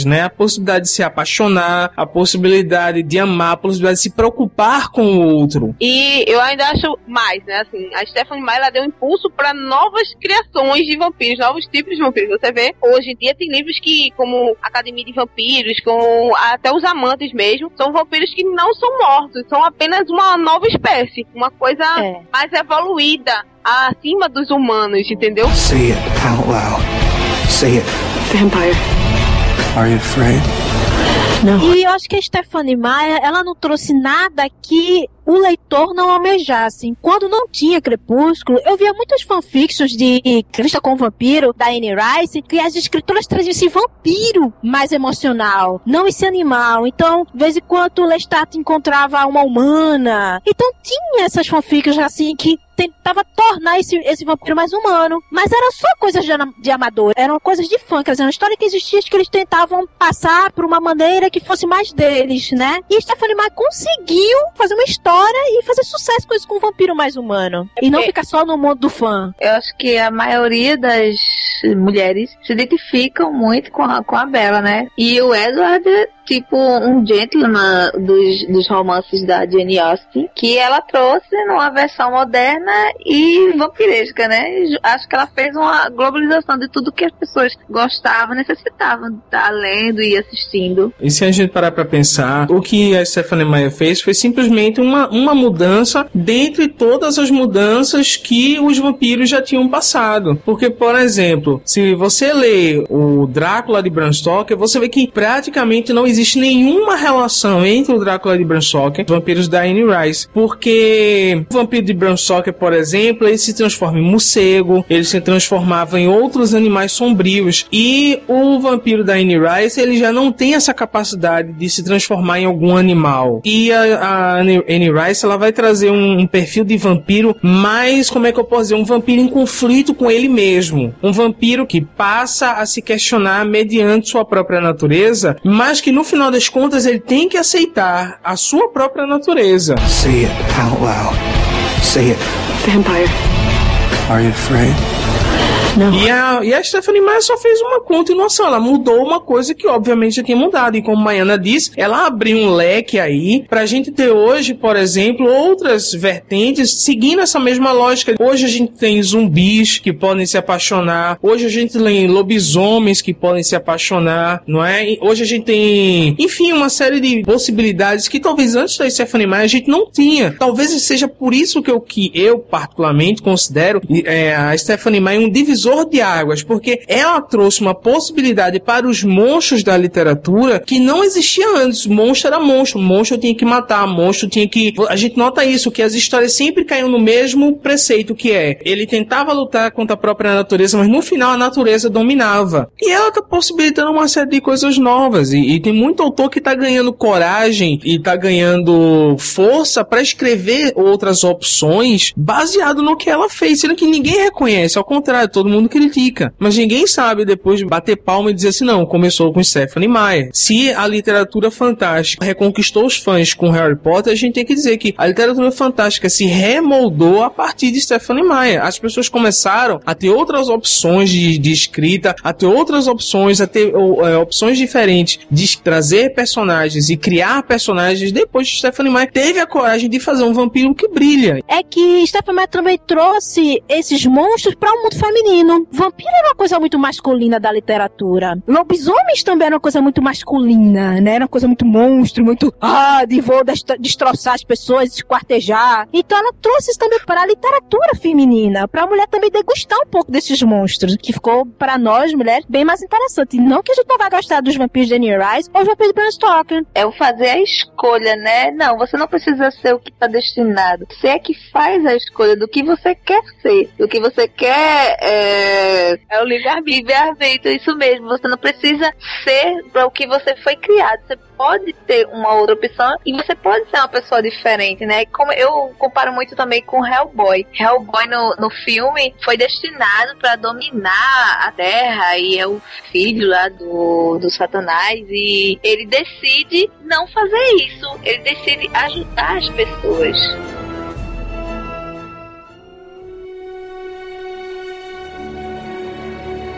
né? A possibilidade de se apaixonar, a possibilidade de amar, a possibilidade de se preocupar com o outro. E eu ainda acho mais, né? Assim, a Stephanie Meyer ela deu impulso para novas criações de vampiros, novos tipos de vampiros. Você vê, hoje em dia tem livros que, como Academia de Vampiros, com até os amantes mesmo, são vampiros que não são mortos, são apenas uma nova espécie, uma coisa mais evoluída, acima dos humanos, entendeu? Say it out loud. Say it. Vampire. Are you afraid? E eu acho que a Stephanie Meyer, ela não trouxe nada que o leitor não almejasse. Quando não tinha Crepúsculo, eu via muitas fanfictions de Crista com Vampiro, da Anne Rice, que as escritoras traziam esse vampiro mais emocional, não esse animal. Então, de vez em quando, Lestat encontrava uma humana. Então, tinha essas fanfictions assim que tentava tornar esse, esse vampiro mais humano. Mas era só coisas de, de amador, eram coisas de fã, quer dizer, uma história que existia que eles tentavam passar por uma maneira que fosse mais deles, né? E Stephanie Meyer conseguiu fazer uma história e fazer sucesso com isso com um vampiro mais humano. E não ficar só no mundo do fã. Eu acho que a maioria das mulheres se identificam muito com a, com a Bella, né? E o Edward é tipo um gentleman dos, dos romances da Jane Austen, que ela trouxe numa versão moderna e vampiresca, né? Acho que ela fez uma globalização de tudo que as pessoas gostavam, necessitavam de estar lendo e assistindo. E se a gente parar pra pensar, o que a Stephanie Meyer fez foi simplesmente uma, uma mudança dentre todas as mudanças que os vampiros já tinham passado. Porque, por exemplo, se você lê o Drácula de Bram Stoker, você vê que praticamente não existe nenhuma relação entre o Drácula de Bram Stoker e os vampiros da Anne Rice. Porque o vampiro de Bram Stoker, por exemplo, ele se transforma em morcego, ele se transformava em outros animais sombrios. E o vampiro da Anne Rice, ele já não tem essa capacidade de se transformar em algum animal. E a, a Anne Rice, ela vai trazer um, um perfil de vampiro mais, como é que eu posso dizer, um vampiro em conflito com ele mesmo. Um vampiro que passa a se questionar mediante sua própria natureza, mas que no final das contas ele tem que aceitar a sua própria natureza. Say it out loud. Say it. Vampire. Are you afraid? E a, e a Stephanie Meyer só fez uma continuação, ela mudou uma coisa que obviamente já tinha mudado. E como Maiana disse, ela abriu um leque aí pra gente ter hoje, por exemplo, outras vertentes seguindo essa mesma lógica. Hoje a gente tem zumbis que podem se apaixonar, hoje a gente tem lobisomens que podem se apaixonar, não é? E hoje a gente tem, enfim, uma série de possibilidades que talvez antes da Stephanie Meyer a gente não tinha. Talvez seja por isso que eu, que eu particularmente considero é, a Stephanie Meyer um divisor de águas, porque ela trouxe uma possibilidade para os monstros da literatura que não existia antes. Monstro era monstro, monstro tinha que matar, monstro tinha que. A gente nota isso, que as histórias sempre caíam no mesmo preceito que é. Ele tentava lutar contra a própria natureza, mas no final a natureza dominava. E ela tá possibilitando uma série de coisas novas. E, e tem muito autor que tá ganhando coragem e tá ganhando força para escrever outras opções baseado no que ela fez, sendo que ninguém reconhece. Ao contrário, todo mundo critica. Mas ninguém sabe depois de bater palma e dizer assim, não, começou com Stephanie Meyer. Se a literatura fantástica reconquistou os fãs com Harry Potter, a gente tem que dizer que a literatura fantástica se remoldou a partir de Stephanie Meyer. As pessoas começaram a ter outras opções de, de escrita, a ter outras opções, a ter é, opções diferentes de trazer personagens e criar personagens depois de Stephanie Meyer teve a coragem de fazer um vampiro que brilha. É que Stephanie Meyer também trouxe esses monstros para o mundo feminino. Vampiro era uma coisa muito masculina da literatura. Lobisomens também era uma coisa muito masculina, né? Era uma coisa muito monstro, muito ah, de vou destroçar as pessoas, esquartejar. Então ela trouxe isso também para a literatura feminina, para a mulher também degustar um pouco desses monstros, que ficou para nós mulheres bem mais interessante. Não que a gente não vai gostar dos vampiros de Annie Rice ou vampiros de Bram Stoker. É o fazer a escolha, né? Não, você não precisa ser o que está destinado. Você é que faz a escolha do que você quer ser, do que você quer é, é, o livre-arbítrio, isso mesmo. Você não precisa ser para o que você foi criado. Você pode ter uma outra opção e você pode ser uma pessoa diferente, né? Como eu comparo muito também com Hellboy. Hellboy no, no filme foi destinado para dominar a Terra e é o filho lá do, do Satanás e ele decide não fazer isso. Ele decide ajudar as pessoas.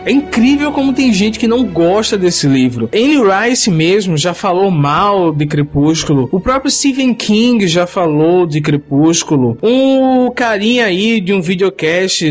É incrível como tem gente que não gosta desse livro. Anne Rice mesmo já falou mal de Crepúsculo. O próprio Stephen King já falou de Crepúsculo. Um carinha aí de um videocast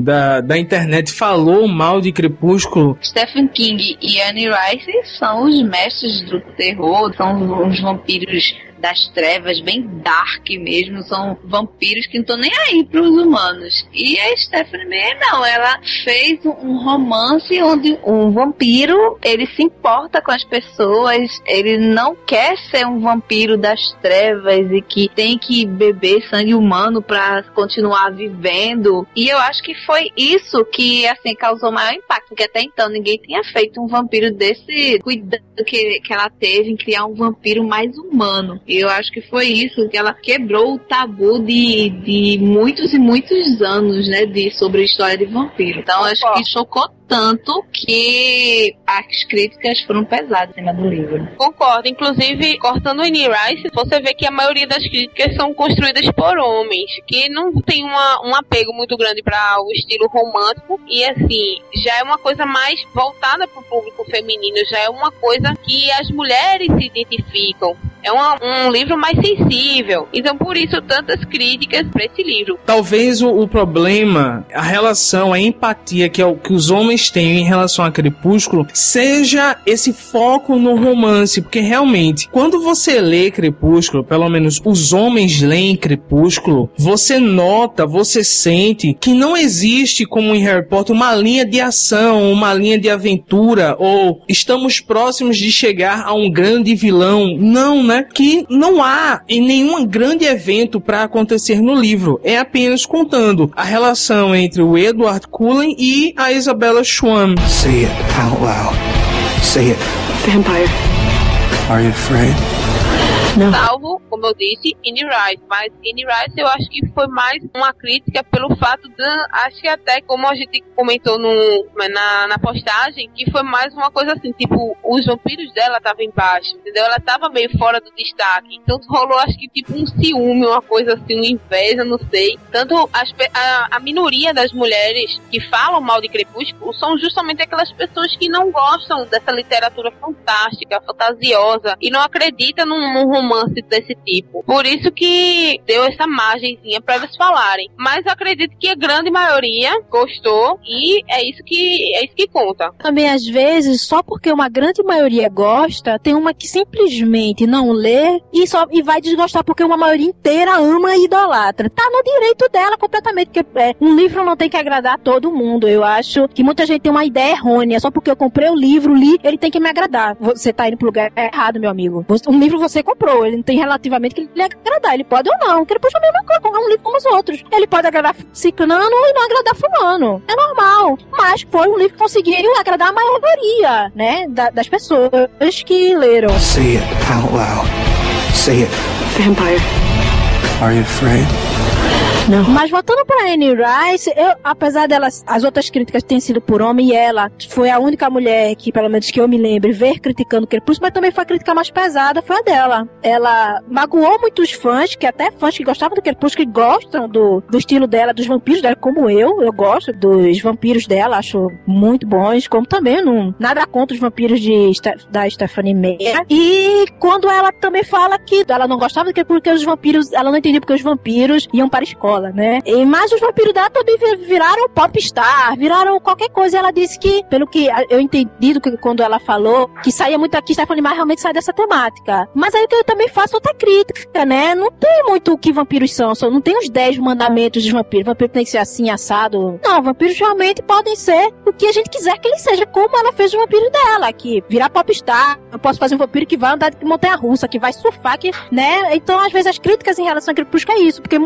da, da internet falou mal de Crepúsculo. Stephen King e Anne Rice são os mestres do terror, são os vampiros das trevas, bem dark mesmo, são vampiros que não estão nem aí para os humanos. E a Stephanie Meyer não, ela fez um romance onde um vampiro, ele se importa com as pessoas, ele não quer ser um vampiro das trevas e que tem que beber sangue humano para continuar vivendo. E eu acho que foi isso que assim causou maior impacto, porque até então ninguém tinha feito um vampiro desse cuidado que, que ela teve em criar um vampiro mais humano. Eu acho que foi isso que ela quebrou o tabu de, de muitos e muitos anos, né, de sobre a história de vampiro. Então acho que chocou tanto que as críticas foram pesadas em cima do livro. Concordo. Inclusive, cortando o Annie Rice, você vê que a maioria das críticas são construídas por homens, que não tem uma, um apego muito grande para o estilo romântico. E assim, já é uma coisa mais voltada para o público feminino, já é uma coisa que as mulheres se identificam. É uma, um livro mais sensível. Então, por isso, tantas críticas para esse livro. Talvez o, o, problema, a relação, a empatia que, é o, que os homens têm em relação a Crepúsculo, seja esse foco no romance. Porque realmente, quando você lê Crepúsculo, pelo menos os homens leem Crepúsculo, você nota, você sente que não existe, como em Harry Potter, uma linha de ação, uma linha de aventura, ou estamos próximos de chegar a um grande vilão. Não, né? Né? Que não há em nenhum grande evento para acontecer no livro. É apenas contando a relação entre o Edward Cullen e a Isabella Schwann. Say it out loud. Say it. Vampire. Are you afraid? Não. Salvo, como eu disse, Annie Rice. Mas Annie Rice eu acho que foi mais uma crítica pelo fato de. Acho que até como a gente comentou no, na, na postagem, que foi mais uma coisa assim, tipo, os vampiros dela estavam embaixo, entendeu? Ela tava meio fora do destaque. Então rolou, acho que tipo um ciúme, uma coisa assim, uma inveja, não sei. Tanto as, a, a minoria das mulheres que falam mal de Crepúsculo são justamente aquelas pessoas que não gostam dessa literatura fantástica, fantasiosa, e não acreditam num, num romance desse tipo. Por isso que deu essa margenzinha para eles falarem. Mas acredito que a grande maioria gostou e é isso que é isso que conta. Também às vezes, só porque uma grande maioria gosta, tem uma que simplesmente não lê e só e vai desgostar porque uma maioria inteira ama e idolatra. Tá no direito dela completamente, porque é, um livro não tem que agradar todo mundo. Eu acho que muita gente tem uma ideia errônea, só porque eu comprei o livro, li, ele tem que me agradar. Você tá indo pro lugar errado, meu amigo. Um livro você comprou ele não tem relativamente que lhe agradar. Ele pode ou não. Que ele puxa a mesma coisa, é um livro como os outros. Ele pode agradar ciclano e não agradar fulano. É normal. Mas foi um livro que conseguiu agradar a maioria, né? Da, das pessoas que leram. Say it out loud. Say it. Vampire. Are you afraid? Não. Mas voltando pra Anne Rice, eu, apesar delas, as outras críticas terem sido por homem, e ela foi a única mulher que, pelo menos que eu me lembre, ver criticando Crepúsculo, mas também foi a crítica mais pesada, foi a dela. Ela magoou muitos fãs, que até fãs que gostavam do Crepúsculo e gostam do, do estilo dela, dos vampiros dela, como eu, eu gosto dos vampiros dela, acho muito bons, como também não, nada contra os vampiros de, da Stephanie Meyer. E quando ela também fala que ela não gostava do Crepúsculo, porque os vampiros, ela não entendia porque os vampiros iam para a escola né? E, mas os vampiros dela também viraram popstar, viraram qualquer coisa. Ela disse que, pelo que eu entendi que quando ela falou, que saía muito aqui, Stephanie Meyer realmente sai dessa temática. Mas aí eu também faço outra crítica, né? Não tem muito o que vampiros são, só não tem os 10 mandamentos dos vampiros. Vampiro tem que ser assim, assado. Não, vampiros realmente podem ser o que a gente quiser que ele seja, como ela fez o vampiro dela, que virar popstar. Eu posso fazer um vampiro que vai andar de montanha russa, que vai surfar, que, né? Então, às vezes, as críticas em relação a Crepúsculo é isso, porque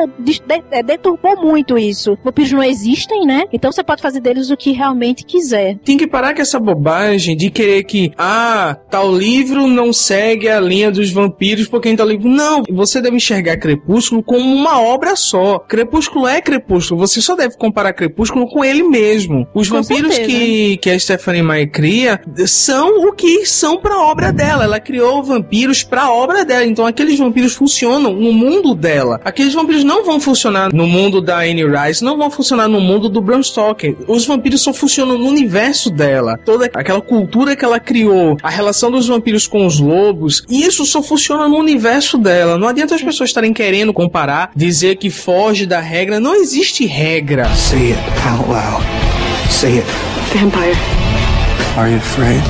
é, deturpou muito isso. Vampiros não existem, né? Então você pode fazer deles o que realmente quiser. Tem que parar com essa bobagem de querer que, ah, tal livro não segue a linha dos vampiros porque tal livro. Não, você deve enxergar Crepúsculo como uma obra só. Crepúsculo é Crepúsculo. Você só deve comparar Crepúsculo com ele mesmo. Os com vampiros que, que a Stephanie Meyer cria são o que são pra obra dela. Ela criou vampiros pra obra dela. Então aqueles vampiros funcionam no mundo dela. Aqueles vampiros não vão funcionar no mundo da Anne Rice não vão funcionar no mundo do Bram Stoker. Os vampiros só funcionam no universo dela. Toda aquela cultura que ela criou, a relação dos vampiros com os lobos, isso só funciona no universo dela. Não adianta as pessoas estarem querendo comparar, dizer que foge da regra. Não existe regra. Say it out loud. Say it. Vampire. Are you afraid?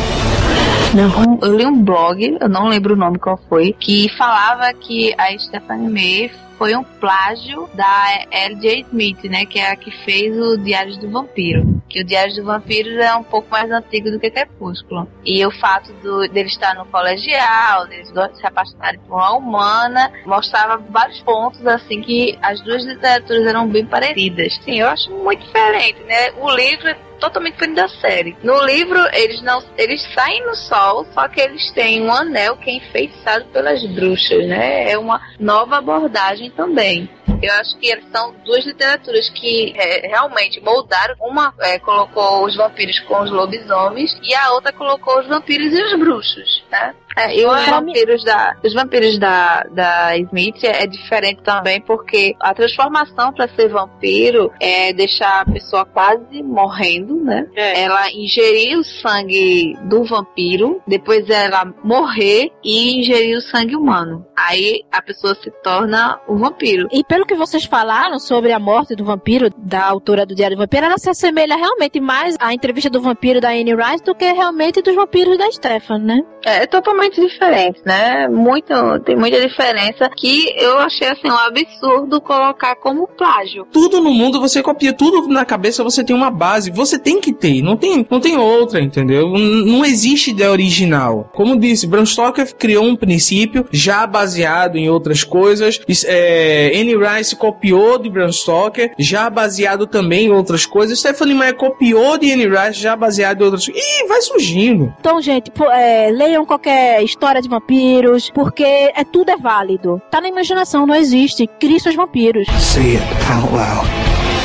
Não. Eu li um blog, eu não lembro o nome qual foi, que falava que a Stephanie Meyer foi um plágio da L.J. Smith, né? Que é a que fez o Diário do Vampiro. Que o Diário do Vampiro é um pouco mais antigo do que Crepúsculo. E o fato do, dele estar no colegial, deles se apaixonarem por uma humana, mostrava vários pontos, assim, que as duas literaturas eram bem parecidas. Sim, eu acho muito diferente, né? O livro totalmente diferente da série. No livro, eles não eles saem no sol, só que eles têm um anel que é enfeitiçado pelas bruxas, né? É uma nova abordagem também. Eu acho que são duas literaturas que é, realmente moldaram. Uma é, colocou os vampiros com os lobisomens e a outra colocou os vampiros e os bruxos, né? É, e os vampiros, da, os vampiros da, da Smith é, diferente também, porque a transformação para ser vampiro é deixar a pessoa quase morrendo, né? É. Ela ingerir o sangue do vampiro, depois ela morrer e ingerir o sangue humano. Aí a pessoa se torna um vampiro. E pelo que vocês falaram sobre a morte do vampiro, da autora do Diário do Vampiro, ela se assemelha realmente mais à entrevista do vampiro da Anne Rice do que realmente dos vampiros da Stefan, né? É, é totalmente diferente, né? Muito, tem muita diferença que eu achei assim um absurdo colocar como plágio. Tudo no mundo você copia, tudo na cabeça você tem uma base, você tem que ter, não tem, não tem outra, entendeu? Não existe ideia original. Como disse, Bram Stoker criou um princípio já baseado em outras coisas. É, Anne Rice copiou de Bram Stoker, já baseado também em outras coisas. Stephanie Meyer copiou de Anne Rice, já baseado em outras coisas. E vai surgindo. Então, gente, é, leiam qualquer história de vampiros, porque é tudo é válido. Tá na imaginação, não existe. Crie seus vampiros. Say it out loud.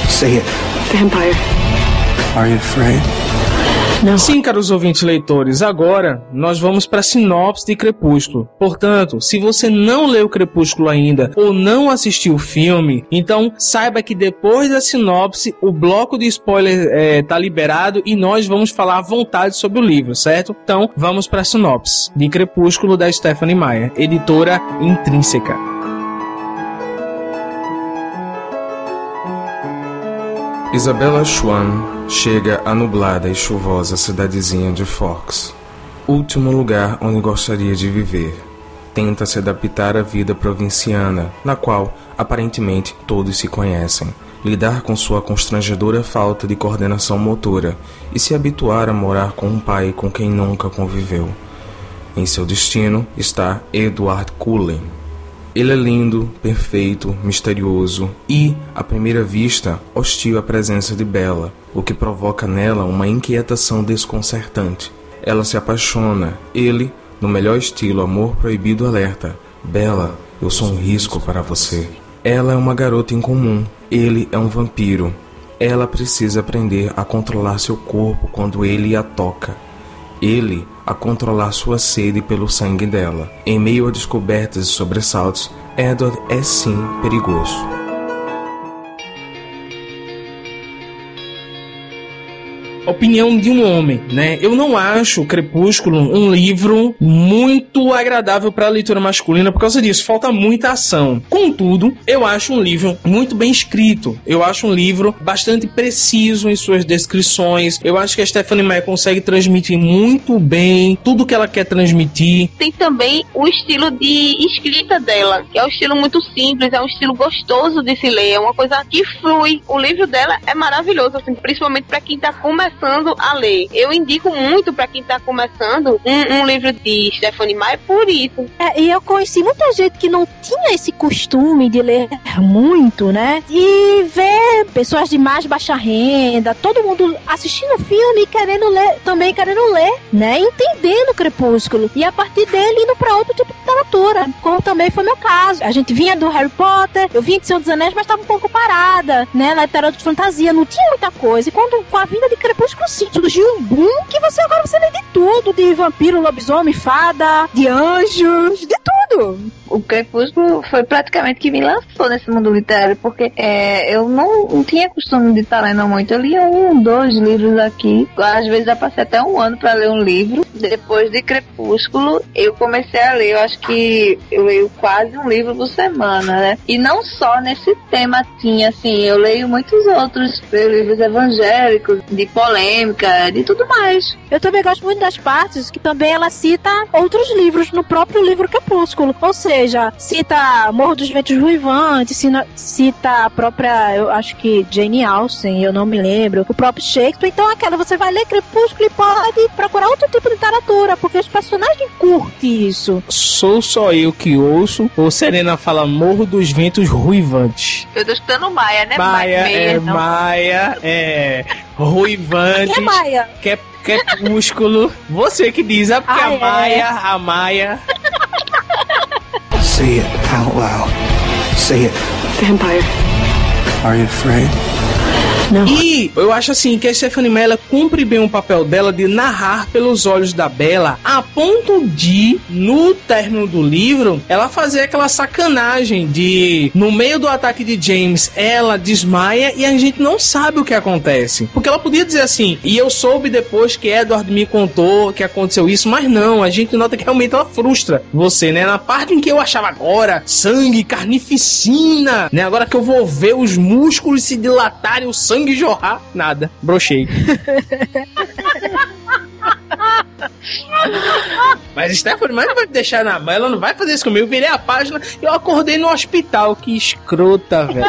Say it. Vampire. Are you afraid? Não. Sim, caros ouvintes leitores, agora nós vamos para a sinopse de Crepúsculo. Portanto, se você não leu Crepúsculo ainda ou não assistiu o filme, então saiba que depois da sinopse o bloco de spoiler é, tá liberado e nós vamos falar à vontade sobre o livro, certo? Então vamos para a sinopse de Crepúsculo da Stephanie Meyer, editora Intrínseca. Isabella Schwann chega à nublada e chuvosa cidadezinha de Forks, último lugar onde gostaria de viver. Tenta se adaptar à vida provinciana, na qual aparentemente todos se conhecem, lidar com sua constrangedora falta de coordenação motora e se habituar a morar com um pai com quem nunca conviveu. Em seu destino está Edward Cullen, ele é lindo, perfeito, misterioso e, à primeira vista, hostil à presença de Bella, o que provoca nela uma inquietação desconcertante. Ela se apaixona, ele, no melhor estilo amor proibido alerta: Bella, eu sou um risco para você. Ela é uma garota incomum, ele é um vampiro. Ela precisa aprender a controlar seu corpo quando ele a toca. Ele a controlar sua sede pelo sangue dela. Em meio a descobertas e sobressaltos, Edward é sim perigoso. Opinião de um homem, né? Eu não acho Crepúsculo um livro muito agradável para a leitura masculina por causa disso, falta muita ação. Contudo, eu acho um livro muito bem escrito. Eu acho um livro bastante preciso em suas descrições. Eu acho que a Stephanie Meyer consegue transmitir muito bem tudo que ela quer transmitir. Tem também o estilo de escrita dela, que é um estilo muito simples, é um estilo gostoso de se ler, é uma coisa que flui. O livro dela é maravilhoso, assim, principalmente para quem tá começando começando a ler. Eu indico muito para quem está começando um, um, livro de Stephanie Meyer por isso. É, e eu conheci muita gente que não tinha esse costume de ler muito, né? E ver pessoas de mais baixa renda, todo mundo assistindo filme e querendo ler, também querendo ler, né? Entendendo o Crepúsculo. E a partir dele indo para outro tipo de literatura, como também foi meu caso. A gente vinha do Harry Potter, eu vinha de Senhor dos Anéis, mas estava um pouco parada, né? Na literatura de fantasia, não tinha muita coisa. E quando com a vinda de Crepúsculo Crepúsculo sim, surgiu um boom que você agora você lê de tudo, de vampiro, lobisomem, fada, de anjos, de tudo. O Crepúsculo foi praticamente que me lançou nesse mundo literário, porque é, eu não, não tinha costume de estar lendo muito. Eu lia um, dois livros aqui. Às vezes já passei até um ano para ler um livro. Depois de Crepúsculo, eu comecei a ler. Eu acho que eu leio quase um livro por semana, né? E não só nesse tema tinha, assim, eu leio muitos outros. Livros evangélicos, de polêmica, de tudo mais. Eu também gosto muito das partes que também ela cita outros livros no próprio livro Crepúsculo. Ou seja, cita Morro dos Ventos Ruivantes, cita a própria, eu acho que Jane Austen, eu não me lembro, o próprio Shakespeare. Então, aquela você vai ler Crepúsculo e pode procurar outro tipo de literatura, porque os personagens curtem isso. Sou só eu que ouço, ou Serena fala Morro dos Ventos Ruivantes. Eu tô escutando Maia, né? Maia, Maia é, Maia, é. ruivante. Quem é Maia? Quer, crepúsculo. Você que diz, é porque Ah, a é. Maia, a Maia. Say it out loud. Say it. Vampire. Are you afraid? E eu acho assim que a Stephanie Meyer cumpre bem o papel dela de narrar pelos olhos da Bella, a ponto de, no término do livro, ela fazer aquela sacanagem de, no meio do ataque de James, ela desmaia e a gente não sabe o que acontece. Porque ela podia dizer assim, e eu soube depois que Edward me contou que aconteceu isso, mas não, a gente nota que realmente ela frustra você, né? Na parte em que eu achava agora, sangue, carnificina, né? Agora que eu vou ver os músculos se dilatarem, o sangue jorrar, nada, brochei. Mas Stephanie Meyer não vai me deixar na mão, ela não vai fazer isso comigo. Eu virei a página e eu acordei no hospital. Que escrota, velho.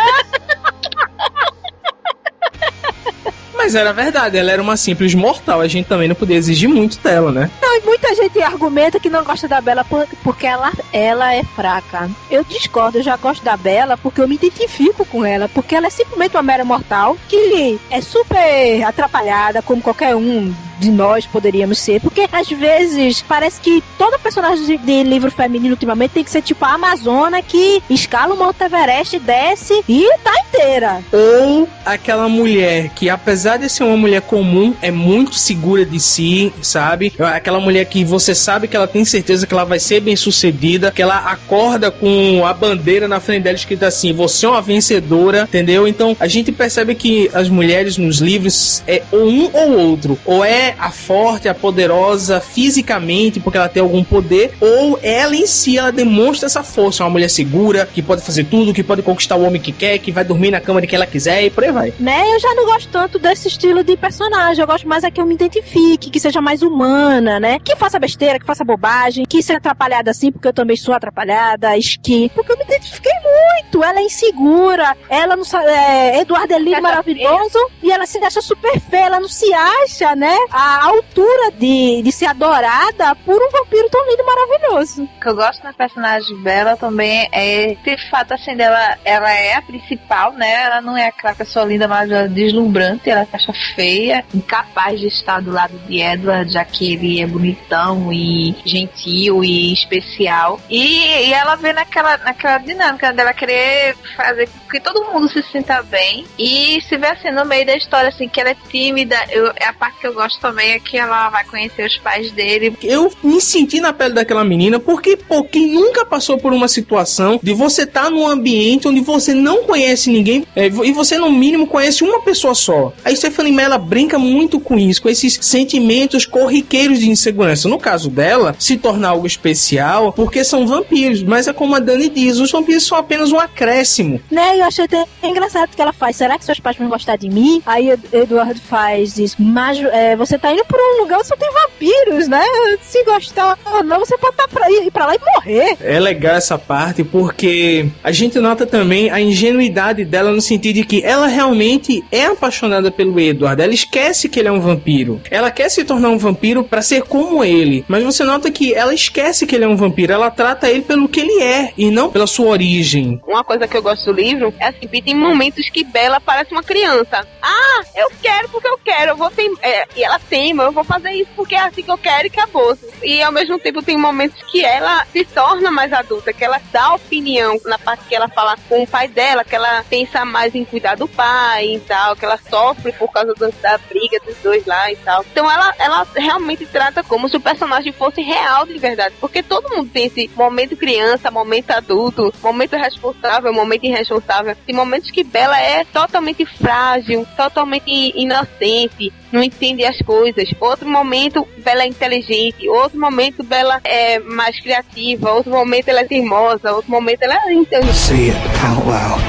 Mas era verdade, ela era uma simples mortal. A gente também não podia exigir muito dela, né? Não, e muita gente argumenta que não gosta da Bela por- porque ela, ela é fraca. Eu discordo, eu já gosto da Bela porque eu me identifico com ela. Porque ela é simplesmente uma mera mortal que é super atrapalhada, como qualquer um de nós poderíamos ser. Porque às vezes parece que todo personagem de, de livro feminino ultimamente tem que ser tipo a Amazona que escala o Monte Everest, desce e tá inteira. Ou aquela mulher que, apesar de ser uma mulher comum, é muito segura de si, sabe? Aquela mulher que você sabe que ela tem certeza que ela vai ser bem sucedida, que ela acorda com a bandeira na frente dela escrita assim: você é uma vencedora, entendeu? Então a gente percebe que as mulheres nos livros é ou um ou outro. Ou é a forte, a poderosa fisicamente, porque ela tem algum poder, ou ela em si ela demonstra essa força, uma mulher segura, que pode fazer tudo, que pode conquistar o homem que quer, que vai dormir na cama de quem ela quiser e por aí vai. né? Eu já não gosto tanto desse estilo de personagem. Eu gosto mais é que eu me identifique, que seja mais humana, né? Que faça besteira, que faça bobagem, que seja atrapalhada assim, porque eu também sou atrapalhada, esqui. Porque eu me identifiquei muito. Ela é insegura, ela não sabe. É, Eduardo é lindo, maravilhoso, e ela se acha super feia, ela não se acha, né? A altura de, de ser adorada por um vampiro tão lindo e maravilhoso. O que eu gosto na personagem dela também é esse fato assim dela, ela é a principal, né? Ela não é aquela pessoa linda, maravilhosa, deslumbrante, ela acha feia, incapaz de estar do lado de Edward, já que ele é bonitão e gentil e especial. E, e ela vê naquela, naquela dinâmica dela querer fazer com que todo mundo se sinta bem e se vê assim no meio da história, assim, que ela é tímida. Eu, é a parte que eu gosto também é que ela vai conhecer os pais dele. Eu me senti na pele daquela menina porque, pô, quem nunca passou por uma situação de você estar num ambiente onde você não conhece ninguém é, e você, no mínimo, conhece uma pessoa só. A Stephanie Meyer ela brinca muito com isso, com esses sentimentos corriqueiros de insegurança. No caso dela, se tornar algo especial porque são vampiros, mas é como a Dani diz, os vampiros são apenas um acréscimo. Né? Eu achei até engraçado que ela faz. Será que seus pais vão gostar de mim? Aí Ed- Eduardo faz isso. Mas é, você tá indo pra um lugar onde só tem vampiros, né? Se gostar ou não, você pode tá pra, ir pra lá e morrer. É legal essa parte porque a gente nota também a ingenuidade dela no sentido de que ela realmente é apaixonada pelo Edward. Ela esquece que ele é um vampiro. Ela quer se tornar um vampiro para ser como ele. Mas você nota que ela esquece que ele é um vampiro. Ela trata ele pelo que ele é e não pela sua origem. Uma coisa que eu gosto do livro é assim, tem momentos que Bela parece uma criança. Ah, eu quero porque eu quero, eu vou tem, é, e ela teima, eu vou fazer isso porque é assim que eu quero e acabou. E ao mesmo tempo tem momentos que ela se torna mais adulta, que ela dá opinião na parte que ela fala com o pai dela, que ela pensa mais em cuidar do pai e tal, que ela sofre por causa do- da briga dos dois lá e tal. Então ela, ela realmente trata como se o personagem fosse real de verdade, porque todo mundo tem esse momento criança, momento adulto, momento responsável, momento irresponsável. Tem momentos que Bela é totalmente frágil, totalmente inocente, não entende as coisas. Outro momento, Bela é inteligente. Outro momento, Bela é mais criativa. Outro momento, ela é teimosa. Outro momento, ela é inteligente. Say it out loud.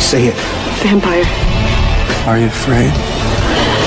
Say it. Vampire. Are you afraid?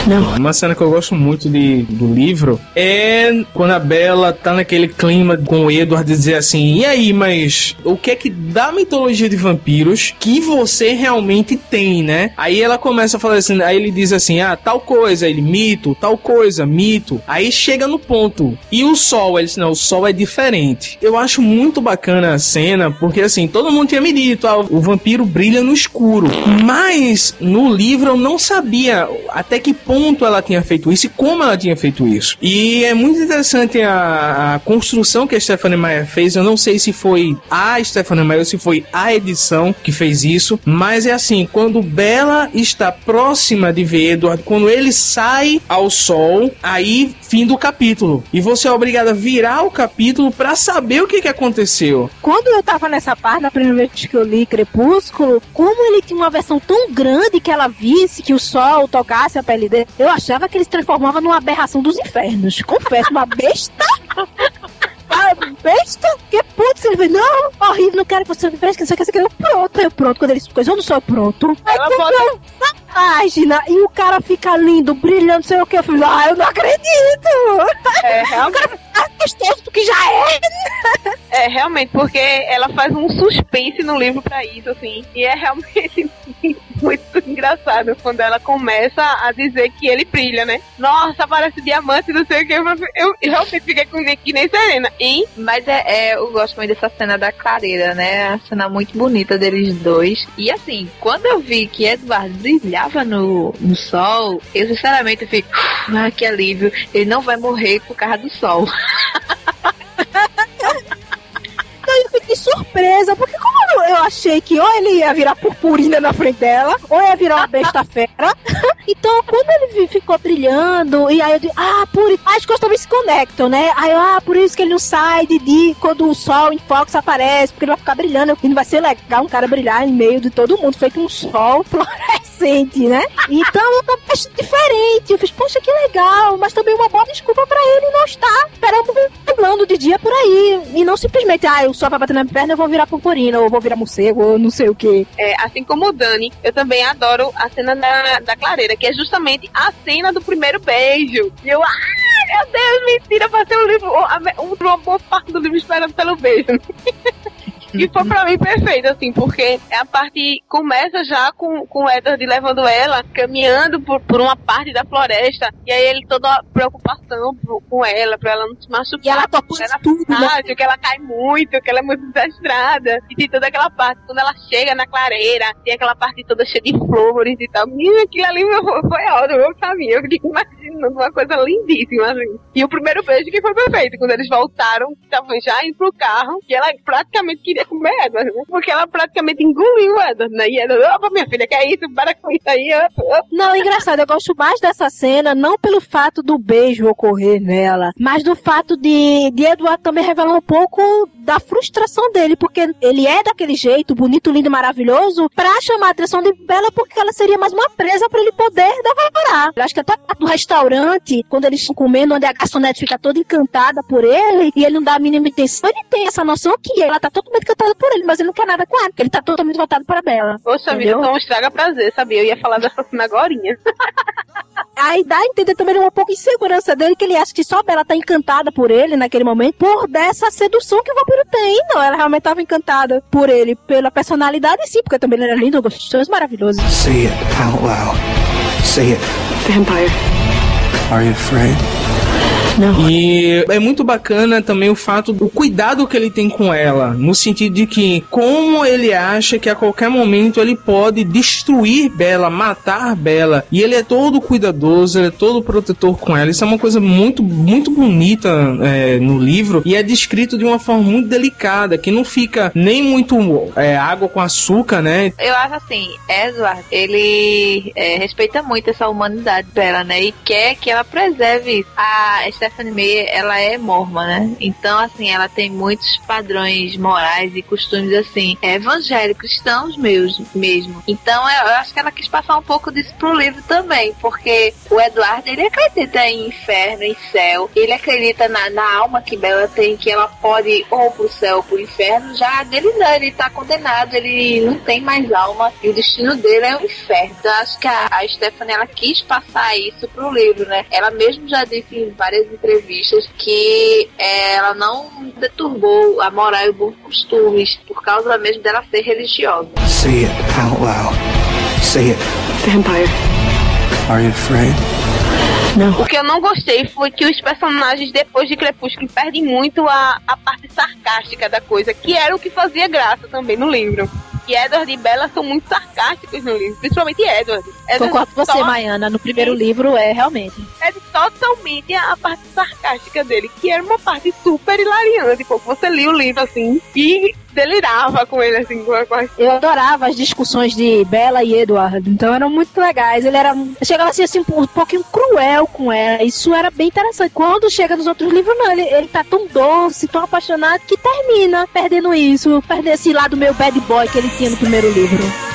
Não. Uma cena que eu gosto muito de, do livro é quando a Bella tá naquele clima com o Edward dizer assim: e aí, mas o que é que da mitologia de vampiros que você realmente tem, né? Aí ela começa a falar assim, aí ele diz assim: ah, tal coisa, ele mito, tal coisa, mito. Aí chega no ponto. E o sol, ele diz: não, o sol é diferente. Eu acho muito bacana a cena, porque assim, todo mundo tinha me dito: ah, o vampiro brilha no escuro. Mas no livro eu não sabia até que ponto ela tinha feito isso e como ela tinha feito isso. E é muito interessante a, a construção que a Stephanie Meyer fez. Eu não sei se foi a Stephanie Meyer ou se foi a edição que fez isso, mas é assim, quando Bella está próxima de ver Edward, quando ele sai ao sol, aí fim do capítulo. E você é obrigado a virar o capítulo para saber o que, que aconteceu. Quando eu tava nessa parte, na primeira vez que eu li Crepúsculo, como ele tinha uma versão tão grande que ela visse que o sol tocasse a pele dele, eu achava que ele se transformava numa aberração dos infernos. Confesso, uma besta. Ah, besta? Que putz, ele falou, não, horrível, não quero que você me veja, que não sei o que, não sei o que. Pronto, eu pronto, quando ele coisou, eu não sou pronto. Aí Ela eu- na página, e o cara fica lindo, brilhando, não sei o que, eu falei, ah, eu não acredito. É, realmente. O cara fica gostoso do que já é. É, realmente, porque ela faz um suspense no livro pra isso, assim. E é realmente muito engraçado quando ela começa a dizer que ele brilha, né? Nossa, parece diamante, não sei o que. Eu, eu realmente fiquei com que nem Serena. E Mas é, é, eu gosto muito dessa cena da clareira, né? A cena muito bonita deles dois. E assim, quando eu vi que Edward brilhava no, no sol, eu sinceramente fico, ah, que alívio. Ele não vai morrer por causa do sol. Então eu fiquei surpresa, porque como eu- eu achei que ou ele ia virar purpurina na frente dela, ou ia virar uma besta fera. então, quando ele ficou brilhando, e aí eu disse, ah, por isso. As coisas também se conectam, né? Aí, eu, ah, por isso que ele não sai de dia quando o sol em Fox aparece, porque ele vai ficar brilhando. E não vai ser legal um cara brilhar em meio de todo mundo, feito um sol fluorescente, né? Então uma peste diferente. Eu fiz, poxa, que legal, mas também uma boa desculpa pra ele não estar perambulando de dia por aí. E não simplesmente, ah, o sol vai bater na minha perna, eu vou virar purpurina, ou eu vou virar morcego, ou não sei o que. É, assim como o Dani, eu também adoro a cena da, da clareira, que é justamente a cena do primeiro beijo. E eu, ai meu Deus, mentira, passei um livro, um, uma boa parte do livro esperando pelo beijo. E foi pra mim perfeito, assim, porque a parte começa já com, com o Edward levando ela, caminhando por, por uma parte da floresta, e aí ele toda a preocupação pro- com ela, pra ela não se machucar. E ela topa tudo, né? que ela cai muito, que ela é muito desastrada. E tem toda aquela parte, quando ela chega na clareira, tem aquela parte toda cheia de flores e tal. Menina, aquilo ali foi, ótimo mim. Eu fiquei imaginando uma coisa lindíssima, assim. E o primeiro beijo que foi perfeito, quando eles voltaram, estavam já indo pro carro, e ela praticamente queria comer Edward, né? Porque ela praticamente engoliu Edward, né? E Edward, opa, minha filha, que é isso? Para com isso aí. Não, engraçado, eu gosto mais dessa cena, não pelo fato do beijo ocorrer nela, mas do fato de, de Eduardo também revelar um pouco da frustração dele, porque ele é daquele jeito, bonito, lindo maravilhoso, pra chamar a atenção de Bela, porque ela seria mais uma presa pra ele poder devorar. Eu acho que até no restaurante, quando eles estão comendo, onde a garçonete fica toda encantada por ele, e ele não dá a mínima intenção, ele tem essa noção que ela tá totalmente encantada por ele, mas ele não quer nada com ela, porque ele tá totalmente voltado para Bela. Poxa vida, Entendeu? então estraga prazer, sabia? Eu ia falar dessa cena agorinha. Aí dá a entender também um pouco de insegurança dele, que ele acha que só Bela tá encantada por ele naquele momento, por dessa sedução que o vampiro tem. Não, ela realmente tava encantada por ele, pela personalidade, sim, porque também ele era lindo, gostoso, maravilhoso. Say it out loud. Say it. Vampire. Are you afraid? E é muito bacana também o fato do cuidado que ele tem com ela, no sentido de que como ele acha que a qualquer momento ele pode destruir Bela, matar Bela, e ele é todo cuidadoso, ele é todo protetor com ela. Isso é uma coisa muito muito bonita é, no livro e é descrito de uma forma muito delicada, que não fica nem muito é, água com açúcar, né? Eu acho assim, Edward, ele é, respeita muito essa humanidade dela, né? E quer que ela preserve. A Stephanie Meyer, ela é mormon, né? Então, assim, ela tem muitos padrões morais e costumes, assim, evangélicos, cristãos meus mesmo. Então, eu, acho que ela quis passar um pouco disso pro livro também, porque o Eduardo, ele acredita em inferno, em céu, ele acredita na, na alma que Bela tem, que ela pode ou pro céu ou pro inferno, já dele não, ele tá condenado, ele não tem mais alma e o destino dele é o inferno. Então, acho que a, a Stephanie, ela quis passar isso pro livro, né? Ela mesmo já disse em várias entrevistas que é, ela não deturbou a moral e bons costumes por causa mesmo dela ser religiosa. Say it out loud. Say it. Vampire. Are you afraid? O que eu não gostei foi que os personagens, depois de Crepúsculo, perdem muito a, a parte sarcástica da coisa, que era o que fazia graça também no livro. que Edward e Bella são muito sarcásticos no livro, principalmente Edward. Edward Concordo com você, só- Maiana. No primeiro livro é realmente. Totalmente a parte sarcástica dele, que era uma parte super hilariante. Pô, você lia o livro assim e delirava com ele assim, com a Eu adorava as discussões de Bella e Eduardo, então eram muito legais. Ele era. Chegava assim, assim um pouquinho cruel com ela. Isso era bem interessante. Quando chega nos outros livros, não, ele, ele tá tão doce, tão apaixonado, que termina perdendo isso, perdendo esse lado meio bad boy que ele tinha no primeiro livro.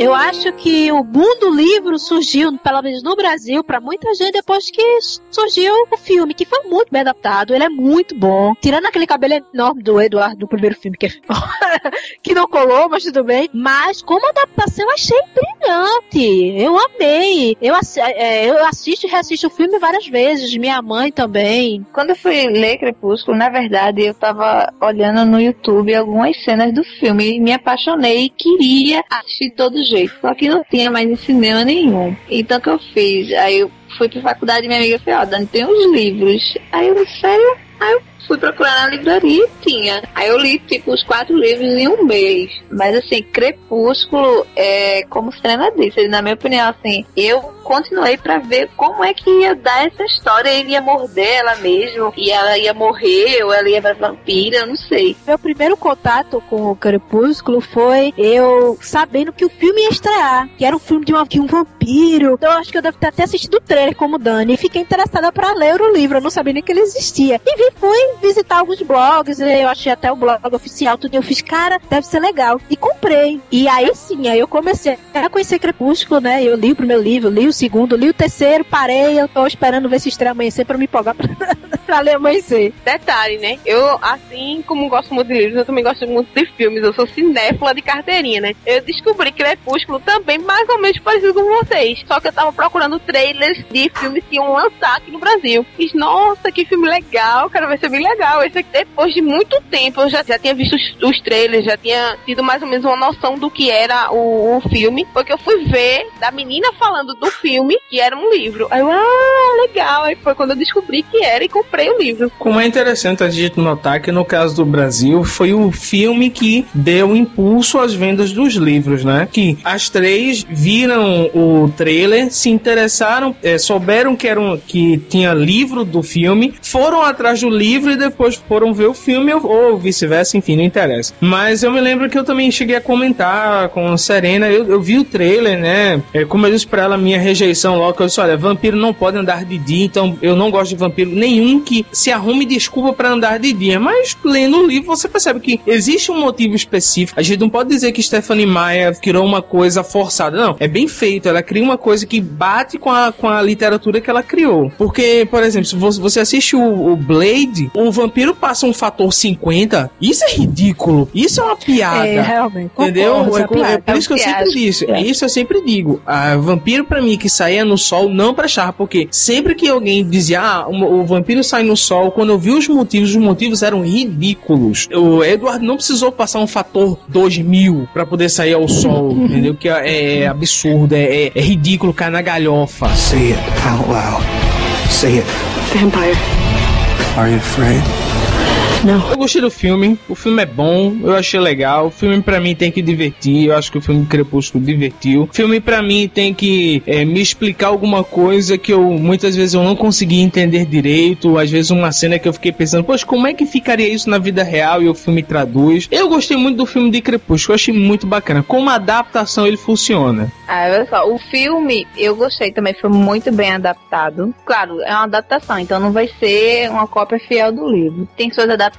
Eu acho que o boom do livro surgiu, pelo menos no Brasil, pra muita gente depois que surgiu o filme, que foi muito bem adaptado. Ele é muito bom. Tirando aquele cabelo enorme do Eduardo do primeiro filme, que, é- que não colou, mas tudo bem. Mas como adaptação, eu achei brilhante. Eu amei. Eu, assi- é, eu assisto e reassisto o filme várias vezes. Minha mãe também. Quando eu fui ler Crepúsculo, na verdade, eu tava olhando no YouTube algumas cenas do filme e me apaixonei e queria assistir de todo jeito. Só que não tinha mais em cinema nenhum. Então que eu fiz? Aí eu fui pra faculdade e minha amiga falou, ó, Dani, tem uns livros. Aí eu, sério? Aí eu fui procurar na livraria e tinha. Aí eu li, tipo, os quatro livros em um mês. Mas, assim, Crepúsculo, é, como Serena disse, na minha opinião, assim, eu continuei pra ver como é que ia dar essa história. Ele ia morder ela mesmo, e ela ia morrer, ou ela ia pra vampira, não sei. Meu primeiro contato com o Crepúsculo foi eu sabendo que o filme ia estrear, que era um filme de, uma, de um vampiro. Então eu acho que eu devo ter até assistido o trailer como Dani e fiquei interessada pra ler o livro. Eu não sabia nem que ele existia. E vi, fui visitar alguns blogs, eu achei até o blog oficial, tudo. Eu fiz, cara, deve ser legal. E comprei. E aí sim, aí eu comecei a conhecer Crepúsculo, né? Eu li o primeiro livro, li o segundo, li o terceiro, parei. Eu tô esperando ver se estreia amanhecer pra me empolgar pra, pra ler amanhecer. Detalhe, né? Eu, assim como gosto muito de livros, eu também gosto muito de filmes. Eu sou cinéfila de carteirinha, né? Eu descobri Crepúsculo também mais ou menos parecido com vocês. Só que eu tava procurando trailers de filmes que iam lançar aqui no Brasil. Fiz, nossa, que filme legal, cara, vai ser bem legal. Esse aqui, depois de muito tempo, eu já, já tinha visto os, os trailers, já tinha tido mais ou menos uma noção do que era o, o filme. Porque eu fui ver da menina falando do filme, que era um livro. Aí eu, ah, legal. Aí foi quando eu descobri que era e comprei o livro. Como é interessante a gente notar que no caso do Brasil foi o filme que deu impulso às vendas dos livros, né? Que as três viram o trailer, se interessaram, eh, souberam que era um, que tinha livro do filme, foram atrás do livro e depois foram ver o filme ou, vice-versa, enfim, não interessa. Mas eu me lembro que eu também cheguei a comentar com a Serena, eu, eu vi o trailer, né? Eh, como eu disse pra ela, minha rejeição logo, eu disse, olha, vampiro não pode andar de dia, então eu não gosto de vampiro nenhum que se arrume desculpa pra andar de dia. Mas lendo o livro você percebe que existe um motivo específico. A gente não pode dizer que Stephanie Meyer criou uma coisa forçada. Não, é bem feito. Ela cria uma coisa que bate com a, com a literatura que ela criou. Porque, por exemplo, se você assiste o, o Blade, o vampiro passa um fator 50. Isso é ridículo. Isso é uma piada. É, realmente. Entendeu? Concordo, É, essa piada. é por isso que eu sempre disse. É isso eu sempre digo. A vampiro pra mim que saía no sol não prestava, porque sempre que alguém dizia, ah, o, o vampiro sai no sol, quando eu vi os motivos, os motivos eram ridículos. O Edward não precisou passar um fator 2000 pra poder sair ao sol, entendeu? Que é, é absurdo, é, é, é ridículo, cai na galhofa. Say it out loud. Say it. Vampire. Are you afraid? Eu gostei do filme, o filme é bom, eu achei legal. O filme pra mim tem que divertir, eu acho que o filme Crepúsculo divertiu. O filme pra mim tem que é, me explicar alguma coisa que eu muitas vezes eu não consegui entender direito. Às vezes uma cena que eu fiquei pensando, poxa, como é que ficaria isso na vida real e o filme traduz. Eu gostei muito do filme de Crepúsculo, eu achei muito bacana. Como adaptação ele funciona. Ah, olha só, o filme eu gostei também, foi muito bem adaptado. Claro, é uma adaptação, então não vai ser uma cópia fiel do livro. Tem suas adaptações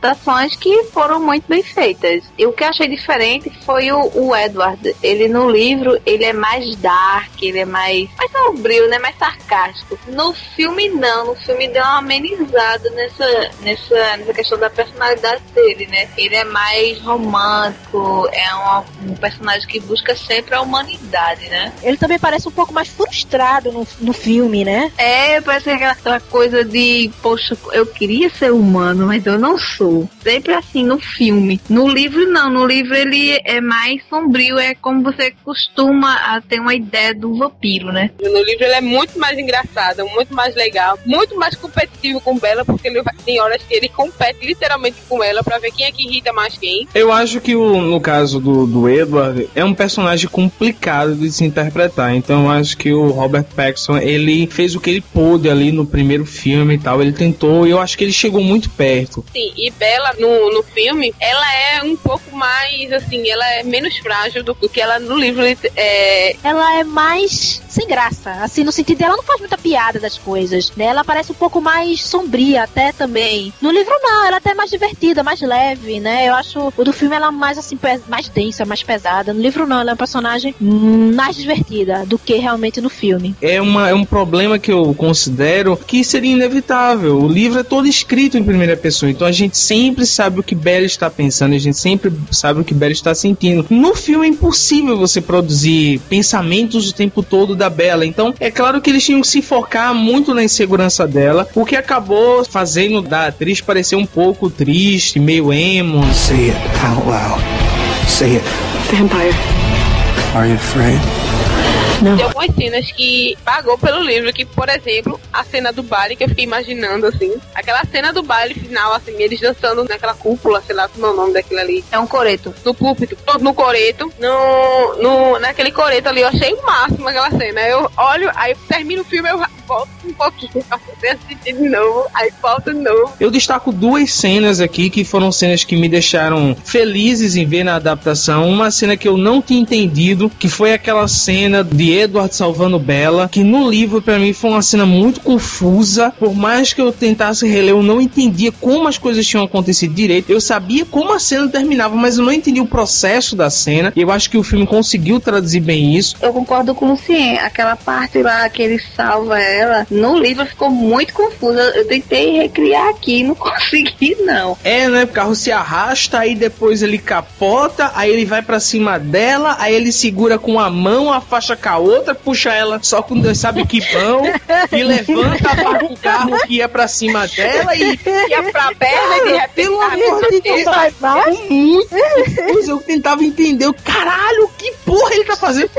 que foram muito bem feitas. E o que eu achei diferente foi o, o Edward. Ele no livro, ele é mais dark, ele é mais, mais sombrio, né? Mais sarcástico. No filme não, no filme deu uma amenizada nessa, nessa, nessa questão da personalidade dele, né? Ele é mais romântico, é uma- um personagem que busca sempre a humanidade, né? Ele também parece um pouco mais frustrado no, no filme, né? É, parece aquela, aquela coisa de, poxa, eu queria ser humano, mas eu não passou. Sempre assim no filme. No livro, não. No livro ele é mais sombrio. É como você costuma a ter uma ideia do vampiro, né? No livro ele é muito mais engraçado, muito mais legal, muito mais competitivo com Bela, porque ele vai- tem horas que ele compete literalmente com ela pra ver quem é que irrita mais quem. Eu acho que o, no caso do, do Edward é um personagem complicado de se interpretar. Então eu acho que o Robert Pattinson ele fez o que ele pôde ali no primeiro filme e tal. Ele tentou e eu acho que ele chegou muito perto. Sim, e Bela no, no filme, ela é um pouco mais, assim, ela é menos frágil do, do que ela no livro. É, Ela é mais sem graça, assim, no sentido dela não faz muita piada das coisas, né? Ela parece um pouco mais sombria até também. No livro não, ela até é mais divertida, mais leve, né? Eu acho o do filme ela mais assim, mais densa, mais pesada. No livro não, ela é uma personagem mais divertida do que realmente no filme. É, uma, é um problema que eu considero que seria inevitável. O livro é todo escrito em primeira pessoa, então a gente sempre sabe o que Bella está pensando, a gente sempre sabe o que Bella está sentindo. No filme é impossível você produzir pensamentos o tempo todo da Bella, então é claro que eles tinham que se focar muito na insegurança dela, o que acabou fazendo da atriz parecer um pouco triste, meio emo. Say it out loud. Say it. Vampire. Are you afraid? Tem algumas cenas que pagou pelo livro, que, por exemplo, a cena do baile, que eu fiquei imaginando, assim. Aquela cena do baile final, assim, eles dançando naquela cúpula, sei lá como é o nome daquilo ali. É um coreto. No púlpito, no coreto, no, no, naquele coreto ali, eu achei o máximo aquela cena. Eu olho, aí termina o filme, eu volto um pouquinho pra poder assistir de novo, aí volto de novo. Eu destaco duas cenas aqui que foram cenas que me deixaram felizes em ver na adaptação. Uma cena que eu não tinha entendido, que foi aquela cena de Edward salvando Bella, que no livro pra mim foi uma cena muito confusa. Por mais que eu tentasse reler, eu não entendia como as coisas tinham acontecido direito. Eu sabia como a cena terminava, mas eu não entendia o processo da cena. E eu acho que o filme conseguiu traduzir bem isso. Eu concordo com o Lucien. Aquela parte lá que ele salva ela, no livro ficou muito confusa. Eu tentei recriar aqui, não consegui, não. É, né? O carro se arrasta, aí depois ele capota, aí ele vai pra cima dela, aí ele segura com a mão, afasta com a outra, puxa ela só com Deus sabe que mão, e levanta para o carro que ia pra cima dela e ia pra perna e de repente. Pelo amor de Deus, é muito confuso. Eu tentava entender, eu, caralho, que porra ele tá fazendo?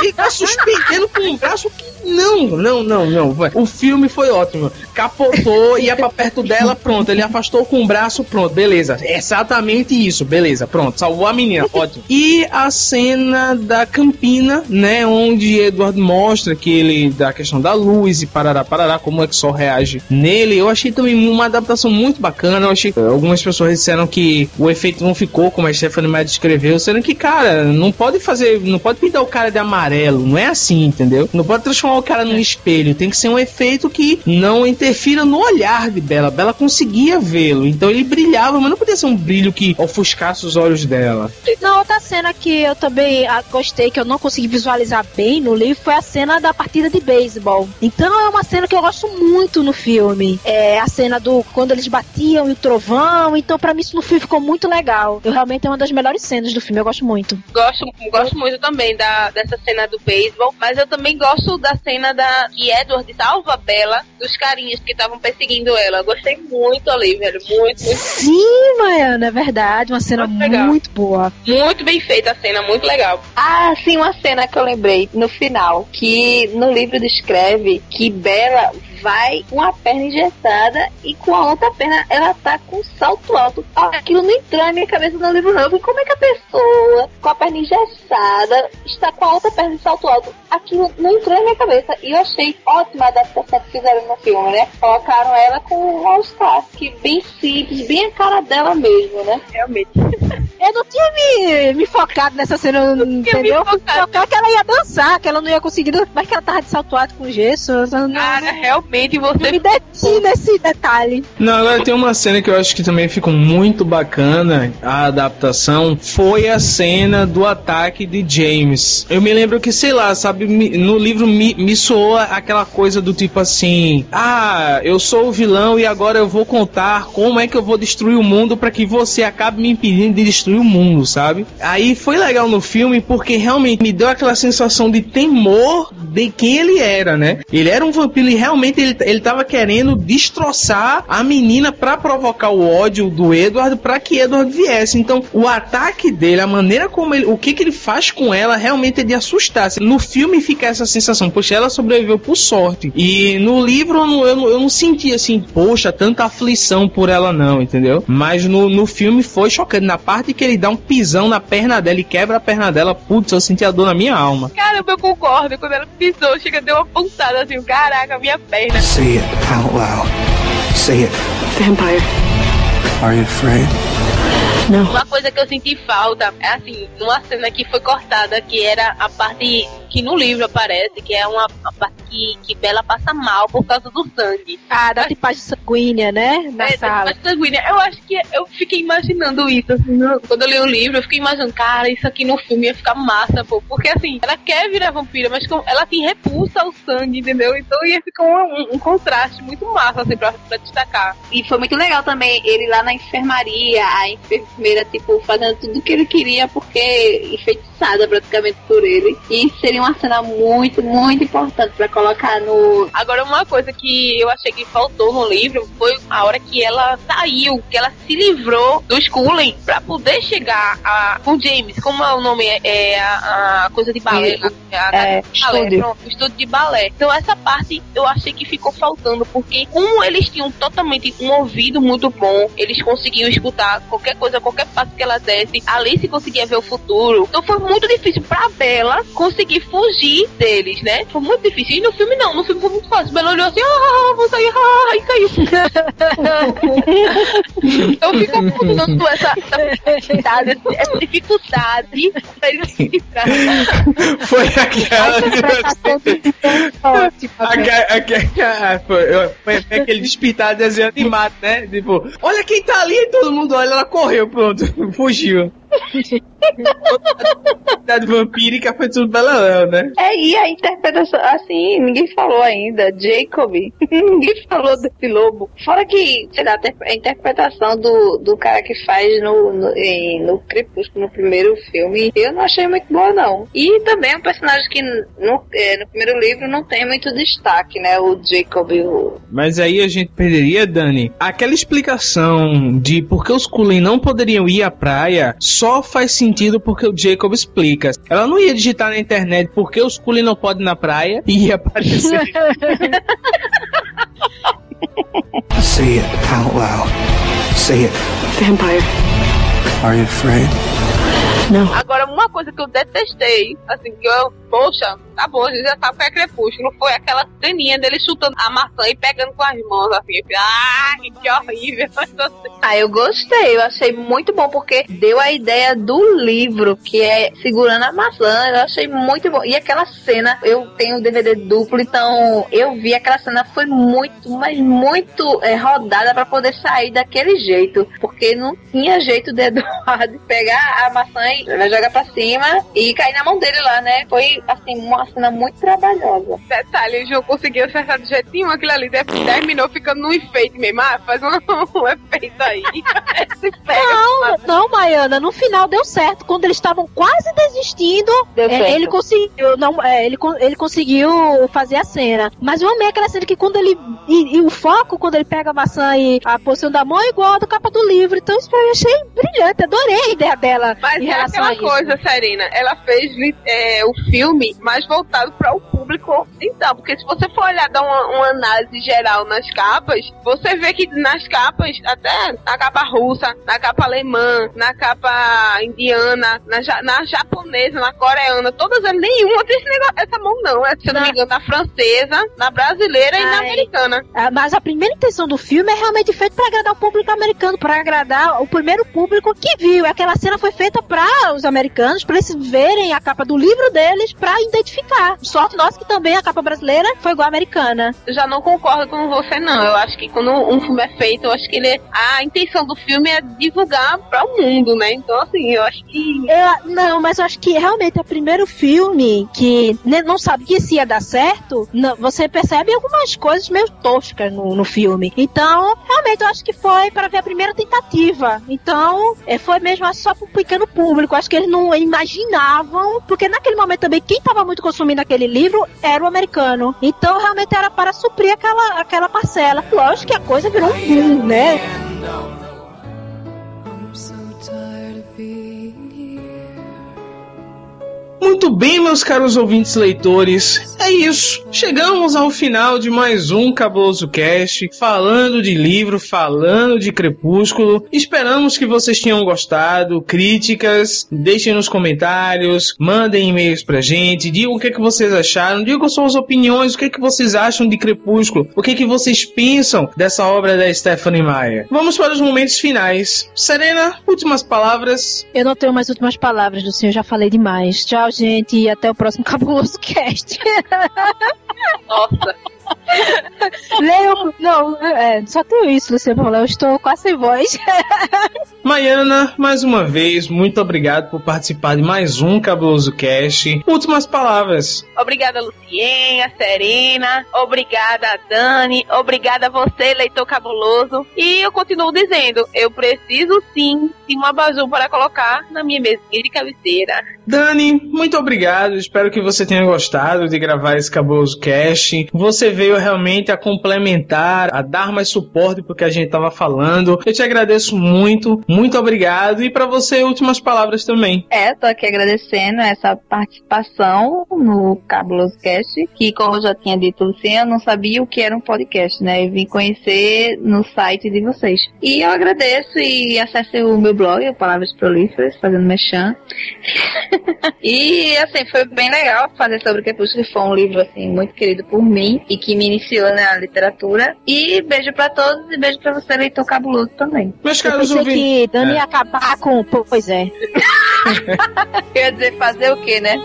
Ele tá suspendendo com o braço que. Não, não, não, não. O filme foi ótimo. Capotou, ia pra perto dela, pronto. Ele afastou com o braço, pronto, beleza. Exatamente isso, beleza, pronto. Salvou a menina, ótimo. E a cena da Campina, né? Onde Edward mostra que ele, da questão da luz e parará, parará, como é que o sol reage nele. Eu achei também uma adaptação muito bacana. Eu achei que algumas pessoas disseram que o efeito não ficou como a Stephanie Meyer descreveu, sendo que, cara, não pode fazer, não pode pintar o cara de amarelo, não é assim, entendeu? Não pode transformar o cara num espelho, tem que ser um efeito que não interfira no olhar de Bela. Bela conseguia vê-lo, então ele brilhava, mas não podia ser um brilho que ofuscasse os olhos dela. Na outra cena que eu também ah, gostei, que eu não consegui visualizar bem no livro, foi a cena da partida de beisebol. Então é uma cena que eu gosto muito no filme. É a cena do quando eles batiam e o trovão. Então, pra mim, isso no filme ficou muito legal. Eu realmente é uma das melhores cenas do filme, eu gosto muito. Gosto, gosto muito também da, dessa cena do beisebol, mas eu também gosto da cena da que Edward salva a Bella dos carinhas que estavam perseguindo ela. Eu gostei muito ali, velho. Muito, muito. Sim, Maiana, é verdade. Uma cena legal. muito boa. Muito bem feita a cena, muito legal. Ah, sim, uma cena que eu lembrei no final, que no livro descreve que Bella vai com a perna engessada e com a outra perna ela tá com salto alto. Ah, Aquilo não entrou na minha cabeça no livro não. Eu falei, Como é que a pessoa com a perna engessada está com a outra perna em salto alto? Aquilo não entrou na minha cabeça. E eu achei ótima a adaptação que fizeram no filme, né? Colocaram ela com um All-Star, que bem simples, bem a cara dela mesmo, né? Realmente. Eu não tinha me, me focado nessa cena, entendeu? Eu fui focar que ela ia dançar, que ela não ia conseguir, mas que ela tava de salto alto com gesso. não- Cara, realmente você. não me detinho nesse detalhe. Não, agora tem uma cena que eu acho que também ficou muito bacana, a adaptação, foi a cena do ataque de James. Eu me lembro que, sei lá, sabe, no livro me, me soou aquela coisa do tipo assim: Ah, eu sou o vilão e agora eu vou contar como é que eu vou destruir o mundo para que você acabe me impedindo de destruir o mundo, sabe? Aí foi legal no filme porque realmente me deu aquela sensação de temor de quem ele era, né? Ele era um vampiro e realmente ele, ele tava querendo destroçar a menina pra provocar o ódio do Edward pra que Edward viesse. Então, o ataque dele, a maneira como ele, o que que ele faz com ela, realmente é de assustar. No filme fica essa sensação, poxa, ela sobreviveu por sorte. E no livro eu não, eu não, eu não senti assim, poxa, tanta aflição por ela não, entendeu? Mas no, no filme foi chocante. Na parte que ele dá um pisão na perna dela e quebra a perna dela, putz, eu senti a dor na minha alma. Caramba, eu concordo. Quando ela pisou, chega, deu uma pontada assim, caraca, minha perna. Say it out loud. Say it. Vampire. Are you afraid? Não. Uma coisa que eu senti falta é assim, numa cena que foi cortada, que era a parte que no livro aparece, que é uma, uma parte que, que Bela passa mal por causa do sangue. Ah, da tipagem sanguínea, né? Na É, sala. da sanguínea. Eu acho que eu fiquei imaginando isso, assim, no- quando eu li o livro, eu fiquei imaginando, cara, isso aqui no filme ia ficar massa, pô. Porque assim, ela quer virar vampira, mas com- ela tem repulsa ao sangue, entendeu? Então ia ficar um, um- um contraste muito massa, assim, pra, pra destacar. E foi muito legal também ele lá na enfermaria, a enfermeira, tipo, fazendo tudo que ele queria, porque enfeitiçada praticamente por ele. E seria uma cena muito, muito importante pra colocar no. Agora, uma coisa que eu achei que faltou no livro foi a hora que ela saiu, que ela se livrou do Scullen pra poder chegar a, com James. Como é o nome? É, é a, a coisa de balé. né? A- é, a- balé, estúdio. pronto, estúdio de balé. Então, essa parte eu achei que ficou faltando, porque como eles tinham totalmente um ouvido muito bom, eles conseguiam escutar qualquer coisa, qualquer passo que ela desse. Alice conseguia ver o futuro. Então, foi muito difícil pra Bela conseguir fugir deles, né? Foi muito difícil. E no filme, não. No filme foi muito fácil. Bela olhou assim, ah, vou sair, ah, e caiu. eu fico apontando essa, essa dificuldade, essa dificuldade pra eles se livrar. Foi aquela. Aque- aque- ah, Foi, aquele despitado desenho animado, né? Tipo, olha quem tá ali, e todo mundo olha, ela correu, pronto, fugiu. A vampírica foi tudo Bela né? É, e a interpretação, assim, ninguém falou ainda, Jacob, ninguém falou desse lobo. Fora que, sei lá, a interpretação do, do cara que faz no, no, em- no Crepúsculo, no primeiro filme, eu não achei muito boa, não. E também é um personagem que no, é, no primeiro livro não tem muito destaque, né, o Jacob, o... Mas aí a gente perderia, Dani, aquela explicação de por que os Cullen não poderiam ir à praia só faz sentido porque o Jacob explica. Ela não ia digitar na internet por que os Cullen não podem na praia e ia aparecer. Say it out loud. Say it. Vampire. Are you afraid? Não. Agora, uma coisa que eu detestei, assim, que eu, poxa, tá bom, a gente já sabe que é crepúsculo, foi aquela ceninha dele chutando a maçã e pegando com as mãos, assim, ah, que horrível. Ah, eu gostei, eu achei muito bom, porque deu a ideia do livro, que é segurando a maçã, eu achei muito bom. E aquela cena, eu tenho o DVD duplo, então eu vi aquela cena, foi muito, mas muito é, rodada pra poder sair daquele jeito, porque não tinha jeito de Eduardo pegar a maçã e jogar pra cima e cair na mão dele lá, né? Foi, assim, uma cena muito trabalhosa. Detalhe, o João conseguiu acertar do jeitinho aquilo ali, terminou ficando no enfeite mesmo. Ah, faz um, um efeito aí. Não, não, Maiana, no final deu certo. Quando eles estavam quase desistindo, Deu é, ele conseguiu, não, é, ele, ele conseguiu fazer a cena. Mas eu amei aquela cena que quando ele. E, e o foco, quando ele pega a maçã e a posição da mão, é igual a da capa do livro. Então isso eu achei brilhante, adorei a ideia dela Mas em é relação aquela a isso. coisa, Serena, ela fez é, o filme mais voltado para o público ocidental. Porque se você for olhar, dar uma, uma análise geral nas capas, você vê que nas capas, até na capa russa, na capa alemã, na capa indiana, na, ja- na japonesa, na coreana, todas elas, nenhuma tem esse negócio, essa mão não. É, se eu não me engano, na francesa, na brasileira e na Ai. americana. Ah, Mas a primeira intenção do filme é realmente feito pra agradar o público americano, pra agradar o primeiro público que viu. Aquela cena foi feita pra os americanos, pra eles verem a capa do livro deles, pra identificar. Sorte nossa que também a capa brasileira foi igual a americana. Eu já não concordo com você, não. Eu acho que quando um filme é feito, eu acho que ele a intenção do filme é divulgar para o mundo, né? Então, assim, eu acho que. Eu- não, mas eu acho que realmente é o primeiro filme que né, não sabia se ia dar certo. não- você percebe algumas coisas meio toscas no, no filme. Então, realmente eu acho que foi para ver a primeira tentativa. Então, é, foi mesmo só para um pequeno público. Acho que eles não imaginavam, porque naquele momento também quem tava muito consumindo aquele livro era o americano. Então realmente era para suprir aquela, aquela parcela. Lógico que a coisa virou um boom, né? Muito bem, meus caros ouvintes leitores, é isso. Chegamos ao final de mais um Cabuloso Cast, falando de livro, falando de Crepúsculo. Esperamos que vocês tenham gostado. Críticas, deixem nos comentários, mandem e-mails pra gente, digam o que, é que vocês acharam, digam suas opiniões, o que, é que vocês acham de Crepúsculo, o que, é que vocês pensam dessa obra da Stephanie Meyer. Vamos para os momentos finais. Serena, últimas palavras. Eu não tenho mais últimas palavras, do senhor, já falei demais. Tchau, gente, e até o próximo Cabuloso Cast. Nossa. Leio. Não, é, só tenho isso, Luciano, pra falar. Eu estou quase sem voz. Maiana, mais uma vez, muito obrigado por participar de mais um Cabuloso Cast. Últimas palavras. Obrigada, Lucienha, Serena. Obrigada, Dani. Obrigada a você, leitor cabuloso. E eu continuo dizendo, eu preciso sim de uma abajur para colocar na minha mesinha de cabeceira. Dani, muito obrigado. Espero que você tenha gostado de gravar esse Cabuloso Cast. Você veio realmente a complementar, a dar mais suporte pro que a gente tava falando. Eu te agradeço muito. Muito obrigado. E para você, últimas palavras também. É, tô aqui agradecendo essa participação no Cabuloso Cast, que como eu já tinha dito, Luciano, eu não sabia o que era um podcast, né? Eu vim conhecer no site de vocês. E eu agradeço e acesse o meu blog, Palavras Prolíferas, fazendo mechan. e assim, foi bem legal fazer sobre o Crepúsculo, foi um livro assim muito querido por mim e que me iniciou na literatura. E beijo pra todos e beijo pra você, leitor cabuloso também. Meus Eu caros pensei ouvintes. que Dani É. ia acabar com. Pois é. Eu ia dizer fazer o quê, né?